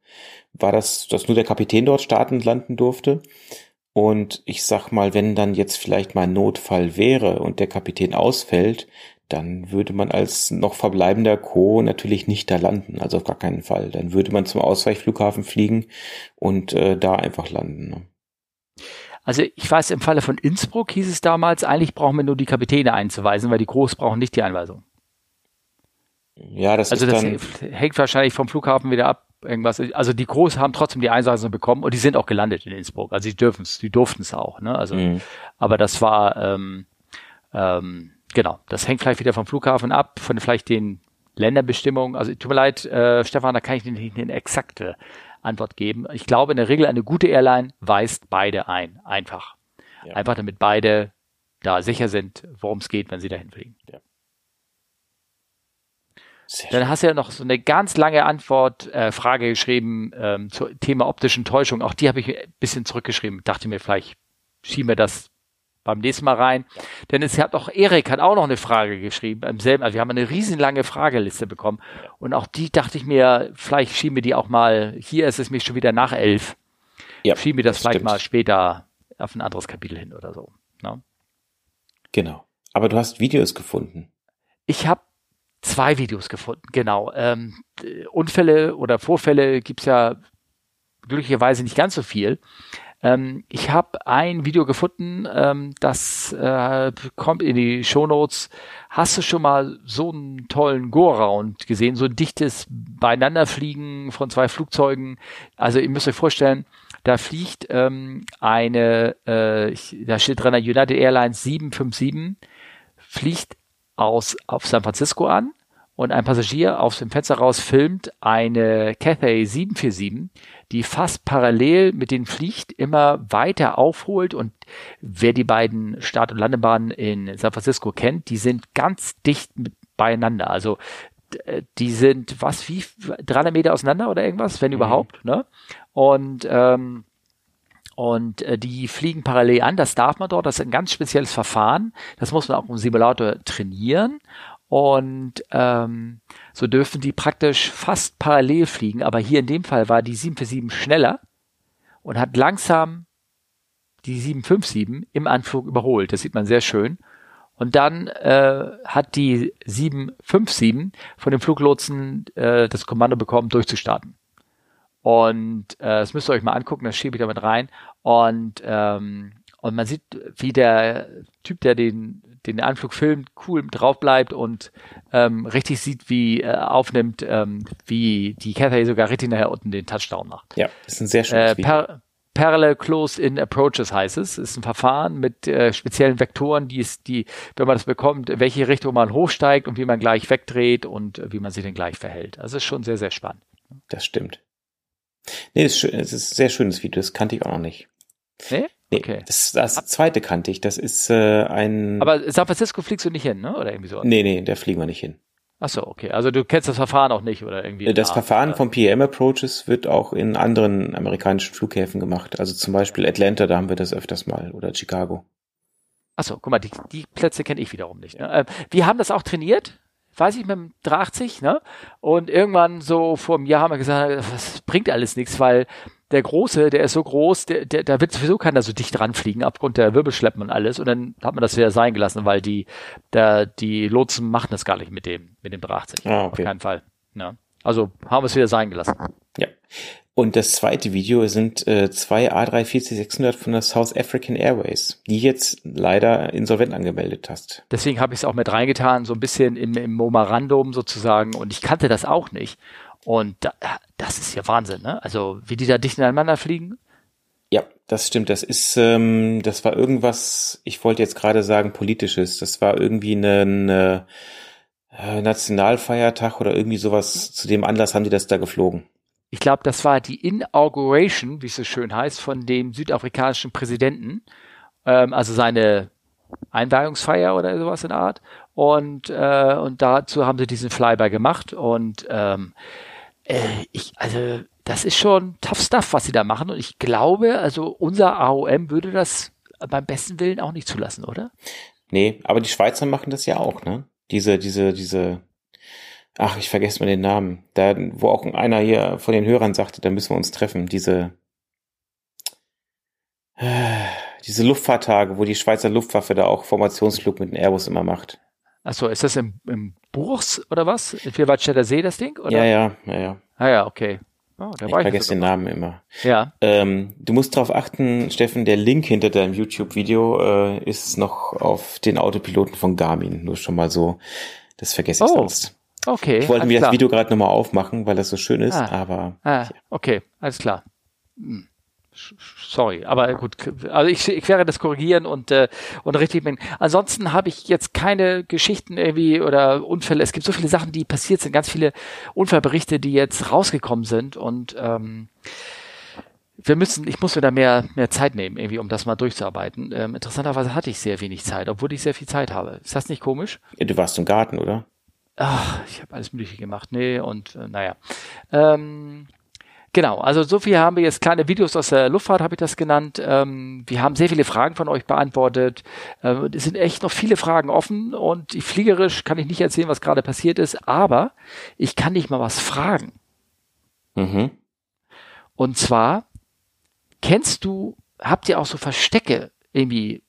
war das, dass nur der Kapitän dort starten und landen durfte. Und ich sag mal, wenn dann jetzt vielleicht mal ein Notfall wäre und der Kapitän ausfällt, dann würde man als noch verbleibender Co. natürlich nicht da landen, also auf gar keinen Fall. Dann würde man zum Ausweichflughafen fliegen und äh, da einfach landen. Ne? Also ich weiß, im Falle von Innsbruck hieß es damals, eigentlich brauchen wir nur die Kapitäne einzuweisen, weil die Groß brauchen nicht die Einweisung. Ja, das also das hängt wahrscheinlich vom Flughafen wieder ab. Irgendwas. Also die Groß haben trotzdem die Einweisung bekommen und die sind auch gelandet in Innsbruck. Also die dürfen es, die durften es auch. Ne? Also, Mhm. aber das war ähm, ähm, genau. Das hängt vielleicht wieder vom Flughafen ab, von vielleicht den Länderbestimmungen. Also tut mir leid, äh, Stefan, da kann ich nicht eine exakte Antwort geben. Ich glaube in der Regel eine gute Airline weist beide ein, einfach, Ja. einfach damit beide da sicher sind, worum es geht, wenn sie dahin fliegen. Sehr Dann hast du ja noch so eine ganz lange Antwort, äh, Frage geschrieben ähm, zum Thema optischen Täuschung. Auch die habe ich ein bisschen zurückgeschrieben. Dachte mir, vielleicht schieben wir das beim nächsten Mal rein. Denn es hat auch Erik hat auch noch eine Frage geschrieben im selben. Also wir haben eine riesenlange Frageliste bekommen und auch die dachte ich mir, vielleicht schieben wir die auch mal. Hier ist es mir schon wieder nach elf. Ja, schieben wir das, das vielleicht stimmt. mal später auf ein anderes Kapitel hin oder so. Ne? Genau. Aber du hast Videos gefunden. Ich habe zwei Videos gefunden, genau. Ähm, äh, Unfälle oder Vorfälle gibt's ja glücklicherweise nicht ganz so viel. Ähm, ich habe ein Video gefunden, ähm, das äh, kommt in die Shownotes. Hast du schon mal so einen tollen Go-Round gesehen? So ein dichtes Beieinanderfliegen von zwei Flugzeugen. Also ihr müsst euch vorstellen, da fliegt ähm, eine, äh, ich, da steht drin, United Airlines 757, fliegt aus, auf San Francisco an und ein Passagier aus dem Fenster raus filmt eine Cathay 747, die fast parallel mit den fliegt, immer weiter aufholt und wer die beiden Start- und Landebahnen in San Francisco kennt, die sind ganz dicht mit beieinander. Also äh, die sind was wie 300 Meter auseinander oder irgendwas, wenn überhaupt, ne? Und ähm, und äh, die fliegen parallel an, das darf man dort, das ist ein ganz spezielles Verfahren, das muss man auch im Simulator trainieren. Und ähm, so dürfen die praktisch fast parallel fliegen, aber hier in dem Fall war die 747 schneller und hat langsam die 757 im Anflug überholt, das sieht man sehr schön. Und dann äh, hat die 757 von dem Fluglotsen äh, das Kommando bekommen, durchzustarten. Und äh, das müsst ihr euch mal angucken, das schiebe ich damit rein. Und, ähm, und man sieht, wie der Typ, der den, den Anflug filmt, cool drauf bleibt und ähm, richtig sieht, wie äh, aufnimmt, ähm, wie die Cathay sogar richtig nachher unten den Touchdown macht. Ja, ist ein sehr schönes Äh, Video. par Parallel Closed-in Approaches heißt es. Ist ein Verfahren mit äh, speziellen Vektoren, die es, die, wenn man das bekommt, welche Richtung man hochsteigt und wie man gleich wegdreht und äh, wie man sich dann gleich verhält. Also ist schon sehr, sehr spannend. Das stimmt. Nee, das ist, ist ein sehr schönes Video, das kannte ich auch noch nicht. Nee? Nee, Okay. das, das zweite kannte ich, das ist äh, ein... Aber San Francisco fliegst du nicht hin, ne? Oder irgendwie so? nee, nee, da fliegen wir nicht hin. Ach so, okay. Also du kennst das Verfahren auch nicht oder irgendwie? Das Ah, Verfahren äh, von PM Approaches wird auch in anderen amerikanischen Flughäfen gemacht. Also zum Beispiel Atlanta, da haben wir das öfters mal. Oder Chicago. Ach so, guck mal, die, die Plätze kenne ich wiederum nicht. Ne? Äh, wir haben das auch trainiert, weiß ich, mit dem 380, ne? Und irgendwann so vor einem Jahr haben wir gesagt, das bringt alles nichts, weil der Große, der ist so groß, der, der, da wird sowieso keiner so dicht ranfliegen, aufgrund der Wirbelschleppen und alles. Und dann hat man das wieder sein gelassen, weil die, da, die Lotsen machen das gar nicht mit dem, mit dem 380. Ah, Auf okay. keinen Fall. Ne? Also haben wir es wieder sein gelassen. Ja. Und das zweite Video sind äh, zwei A340-600 von der South African Airways, die jetzt leider insolvent angemeldet hast. Deswegen habe ich es auch mit reingetan, so ein bisschen im, im Memorandum sozusagen. Und ich kannte das auch nicht. Und da, das ist ja Wahnsinn, ne? Also wie die da dicht ineinander fliegen. Ja, das stimmt. Das ist, ähm, das war irgendwas, ich wollte jetzt gerade sagen, politisches. Das war irgendwie ein äh, Nationalfeiertag oder irgendwie sowas. Zu dem Anlass haben die das da geflogen. Ich glaube, das war die Inauguration, wie es so schön heißt, von dem südafrikanischen Präsidenten. Ähm, also seine Einweihungsfeier oder sowas in der Art. Und, äh, und dazu haben sie diesen Flyby gemacht. Und ähm, äh, ich, also das ist schon tough stuff, was sie da machen. Und ich glaube, also unser AOM würde das beim besten Willen auch nicht zulassen, oder? Nee, aber die Schweizer machen das ja auch, ne? Diese, diese, diese, ach, ich vergesse mal den Namen. Da, wo auch einer hier von den Hörern sagte, da müssen wir uns treffen. Diese, äh, diese Luftfahrttage, wo die Schweizer Luftwaffe da auch Formationsflug mit dem Airbus immer macht. Achso, ist das im, im Buchs oder was? In Vierwaldstätter See das Ding? Oder? Ja, ja, ja, ja. Ah ja, okay. Oh, ich vergesse den Namen immer. Ja. Ähm, du musst darauf achten, Steffen, der Link hinter deinem YouTube-Video äh, ist noch auf den Autopiloten von Garmin. Nur schon mal so, das vergesse ich oh. sonst. Okay. Ich wollte mir klar. das Video gerade nochmal aufmachen, weil das so schön ist, ah. aber. Ah, okay, alles klar. Hm sorry, aber gut, also ich, ich werde das korrigieren und äh, und richtig bin. Ansonsten habe ich jetzt keine Geschichten irgendwie oder Unfälle. Es gibt so viele Sachen, die passiert sind, ganz viele Unfallberichte, die jetzt rausgekommen sind und ähm, wir müssen, ich muss mir da mehr, mehr Zeit nehmen, irgendwie, um das mal durchzuarbeiten. Ähm, interessanterweise hatte ich sehr wenig Zeit, obwohl ich sehr viel Zeit habe. Ist das nicht komisch? Ja, du warst im Garten, oder? Ach, ich habe alles Mögliche gemacht. Nee, und äh, naja. Ähm, Genau, also so viel haben wir jetzt kleine Videos aus der Luftfahrt, habe ich das genannt. Ähm, wir haben sehr viele Fragen von euch beantwortet. Ähm, es sind echt noch viele Fragen offen und fliegerisch kann ich nicht erzählen, was gerade passiert ist, aber ich kann dich mal was fragen. Mhm. Und zwar, kennst du, habt ihr auch so Verstecke irgendwie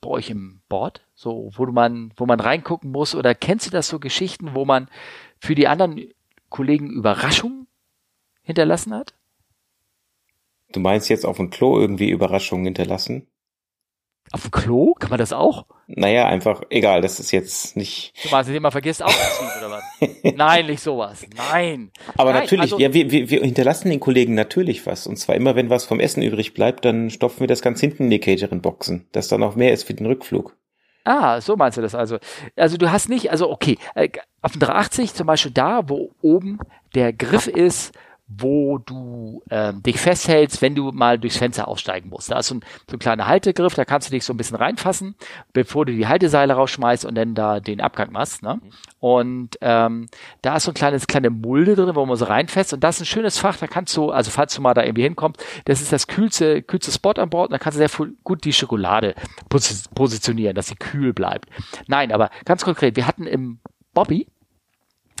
bei euch im Board? So, wo man, wo man reingucken muss? Oder kennst du das so Geschichten, wo man für die anderen Kollegen Überraschungen hinterlassen hat? Du meinst jetzt auf dem Klo irgendwie Überraschungen hinterlassen? Auf dem Klo? Kann man das auch? Naja, einfach, egal, das ist jetzt nicht. Du meinst, indem man vergisst aufzuziehen oder was? Nein, nicht sowas. Nein. Aber Nein, natürlich, also, ja, wir, wir, wir hinterlassen den Kollegen natürlich was. Und zwar immer, wenn was vom Essen übrig bleibt, dann stopfen wir das ganz hinten in die Catering-Boxen, dass da noch mehr ist für den Rückflug. Ah, so meinst du das also. Also du hast nicht, also okay, äh, auf dem 380 zum Beispiel da, wo oben der Griff ist, wo du ähm, dich festhältst, wenn du mal durchs Fenster aussteigen musst. Da ist so ein, so ein kleiner Haltegriff, da kannst du dich so ein bisschen reinfassen, bevor du die Halteseile rausschmeißt und dann da den Abgang machst. Ne? Und ähm, da ist so ein kleines kleine Mulde drin, wo man so reinfasst. Und das ist ein schönes Fach, da kannst du, also falls du mal da irgendwie hinkommst, das ist das kühlste, kühlste Spot an Bord und da kannst du sehr gut die Schokolade positionieren, dass sie kühl bleibt. Nein, aber ganz konkret, wir hatten im Bobby,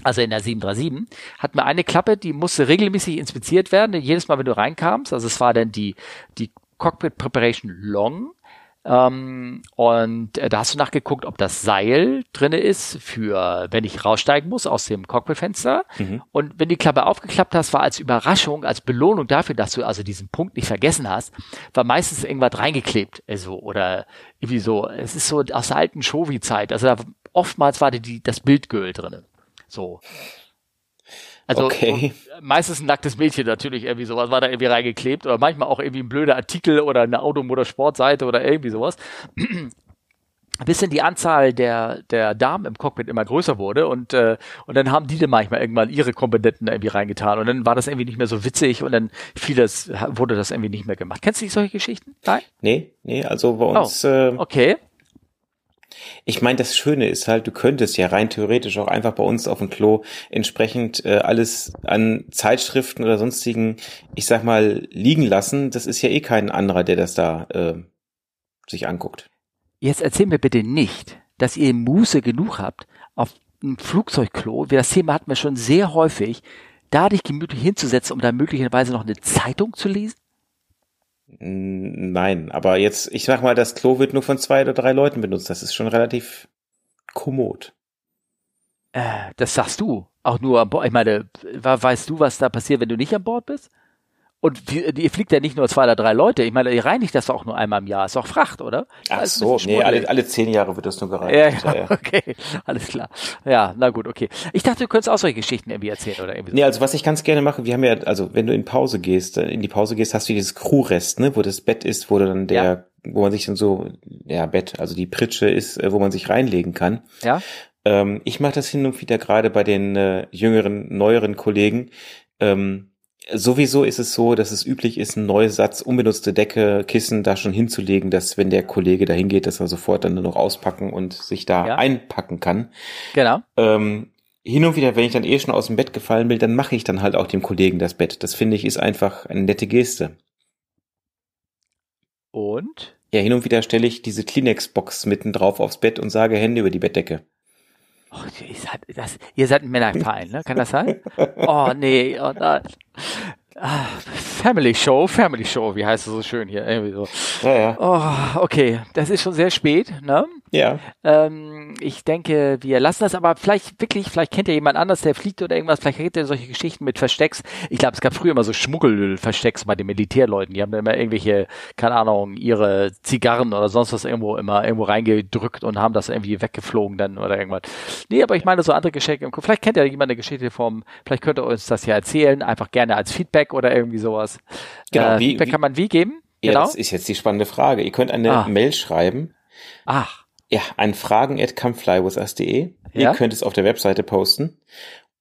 also in der 737, hatten wir eine Klappe, die musste regelmäßig inspiziert werden, jedes Mal, wenn du reinkamst. Also es war dann die, die Cockpit Preparation Long. Ähm, und äh, da hast du nachgeguckt, ob das Seil drinne ist für, wenn ich raussteigen muss aus dem Cockpitfenster. Mhm. Und wenn die Klappe aufgeklappt hast, war als Überraschung, als Belohnung dafür, dass du also diesen Punkt nicht vergessen hast, war meistens irgendwas reingeklebt, also oder irgendwie so. Es ist so aus der alten Shovi-Zeit. Also da, oftmals war die, das Bildgöl drinne. So. Also okay. meistens ein nacktes Mädchen natürlich irgendwie sowas war da irgendwie reingeklebt oder manchmal auch irgendwie ein blöder Artikel oder eine Automotorsportseite oder irgendwie sowas. Bis denn die Anzahl der, der Damen im Cockpit immer größer wurde und, äh, und dann haben die dann manchmal irgendwann ihre Kompetenten irgendwie reingetan und dann war das irgendwie nicht mehr so witzig und dann fiel das, wurde das irgendwie nicht mehr gemacht. Kennst du nicht solche Geschichten? Nein? Nee, nee, also bei uns. Oh, äh, okay. Ich meine, das Schöne ist halt, du könntest ja rein theoretisch auch einfach bei uns auf dem Klo entsprechend äh, alles an Zeitschriften oder sonstigen, ich sag mal, liegen lassen. Das ist ja eh kein anderer, der das da äh, sich anguckt. Jetzt erzähl mir bitte nicht, dass ihr Muße genug habt, auf einem Flugzeugklo, das Thema hatten wir schon sehr häufig, da dich gemütlich hinzusetzen, um da möglicherweise noch eine Zeitung zu lesen? Nein, aber jetzt, ich sag mal, das Klo wird nur von zwei oder drei Leuten benutzt. Das ist schon relativ kommod. Äh, das sagst du. Auch nur an Bord. Ich meine, weißt du, was da passiert, wenn du nicht an Bord bist? Und ihr fliegt ja nicht nur zwei oder drei Leute. Ich meine, ihr reinigt das auch nur einmal im Jahr. Ist auch Fracht, oder? Ach so, nee, alle, alle zehn Jahre wird das nur gereinigt. Ja, ja, okay, alles klar. Ja, na gut, okay. Ich dachte, du könntest auch solche Geschichten irgendwie erzählen oder irgendwie. Nee, also was ich ganz gerne mache, wir haben ja, also wenn du in Pause gehst, äh, in die Pause gehst, hast du dieses Crewrest, ne, wo das Bett ist, wo dann der, ja. wo man sich dann so, ja, Bett, also die Pritsche ist, äh, wo man sich reinlegen kann. Ja. Ähm, ich mache das hin und wieder gerade bei den äh, jüngeren, neueren Kollegen. Ähm, Sowieso ist es so, dass es üblich ist, einen Neusatz unbenutzte Decke, Kissen da schon hinzulegen, dass wenn der Kollege da hingeht, dass er sofort dann nur noch auspacken und sich da ja. einpacken kann. Genau. Ähm, hin und wieder, wenn ich dann eh schon aus dem Bett gefallen bin, dann mache ich dann halt auch dem Kollegen das Bett. Das finde ich ist einfach eine nette Geste. Und? Ja, hin und wieder stelle ich diese Kleenex-Box mitten drauf aufs Bett und sage Hände über die Bettdecke. Oh, ihr, seid, das, ihr seid ein Männerverein, ne? Kann das sein? Oh, nee, oh nein. Ah, Family Show, Family Show, wie heißt es so schön hier? Irgendwie so. Ja, ja. Oh, okay, das ist schon sehr spät, ne? Ja. Ähm, ich denke, wir lassen das aber vielleicht wirklich, vielleicht kennt ihr jemand anders, der fliegt oder irgendwas, vielleicht kennt ihr solche Geschichten mit Verstecks. Ich glaube, es gab früher immer so Schmuggelverstecks bei den Militärleuten. Die haben immer irgendwelche, keine Ahnung, ihre Zigarren oder sonst was irgendwo immer irgendwo reingedrückt und haben das irgendwie weggeflogen dann oder irgendwas. Nee, aber ich meine so andere Geschenke. Vielleicht kennt ihr jemand eine Geschichte vom, vielleicht könnt ihr uns das ja erzählen, einfach gerne als Feedback oder irgendwie sowas. Genau, Äh, wie- Feedback wie- kann man wie geben? Ja, genau. das ist jetzt die spannende Frage. Ihr könnt eine Ah. Mail schreiben. Ach, Ja, an fragen at comeflywithus.de. Ihr Ja. könnt es auf der Webseite posten.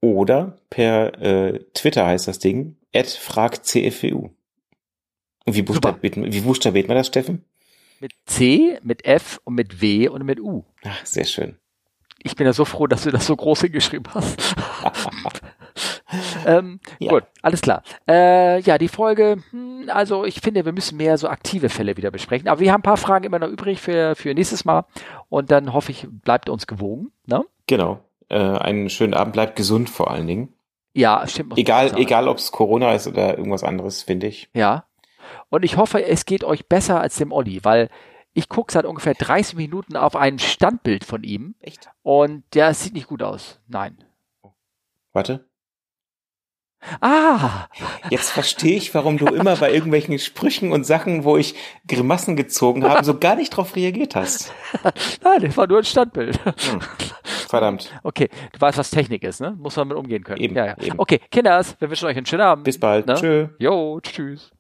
Oder per äh, Twitter heißt das Ding, at fragcfwu. Und wie buchstabiert, wie buchstabiert man das, Steffen? mit C, mit F und mit W und mit U. Ach, sehr schön. Ich bin ja so froh, dass du das so groß hingeschrieben hast. ähm, Ja. Gut, alles klar. Äh, ja, die Folge, hm, also ich finde, wir müssen mehr so aktive Fälle wieder besprechen. Aber wir haben ein paar Fragen immer noch übrig für, für nächstes Mal. Und dann hoffe ich, bleibt uns gewogen. Ne? Genau. Äh, einen schönen Abend, bleibt gesund vor allen Dingen. Ja, stimmt. Egal, egal ob es Corona ist oder irgendwas anderes, finde ich. Ja. Und ich hoffe, es geht euch besser als dem Olli, weil ich gucke seit ungefähr 30 Minuten auf ein Standbild von ihm Echt? und der sieht nicht gut aus. Nein. Warte. Ah, Jetzt verstehe ich, warum du immer bei irgendwelchen Sprüchen und Sachen, wo ich Grimassen gezogen habe, so gar nicht drauf reagiert hast. nein, das war nur ein Standbild. Hm. Verdammt. Okay, du weißt, was Technik ist, ne? Muss man mit umgehen können. Eben, ja, ja. eben. Okay, Kinders, wir wünschen euch einen schönen Abend. Bis bald. Ne? Tschö. Jo, tschüss.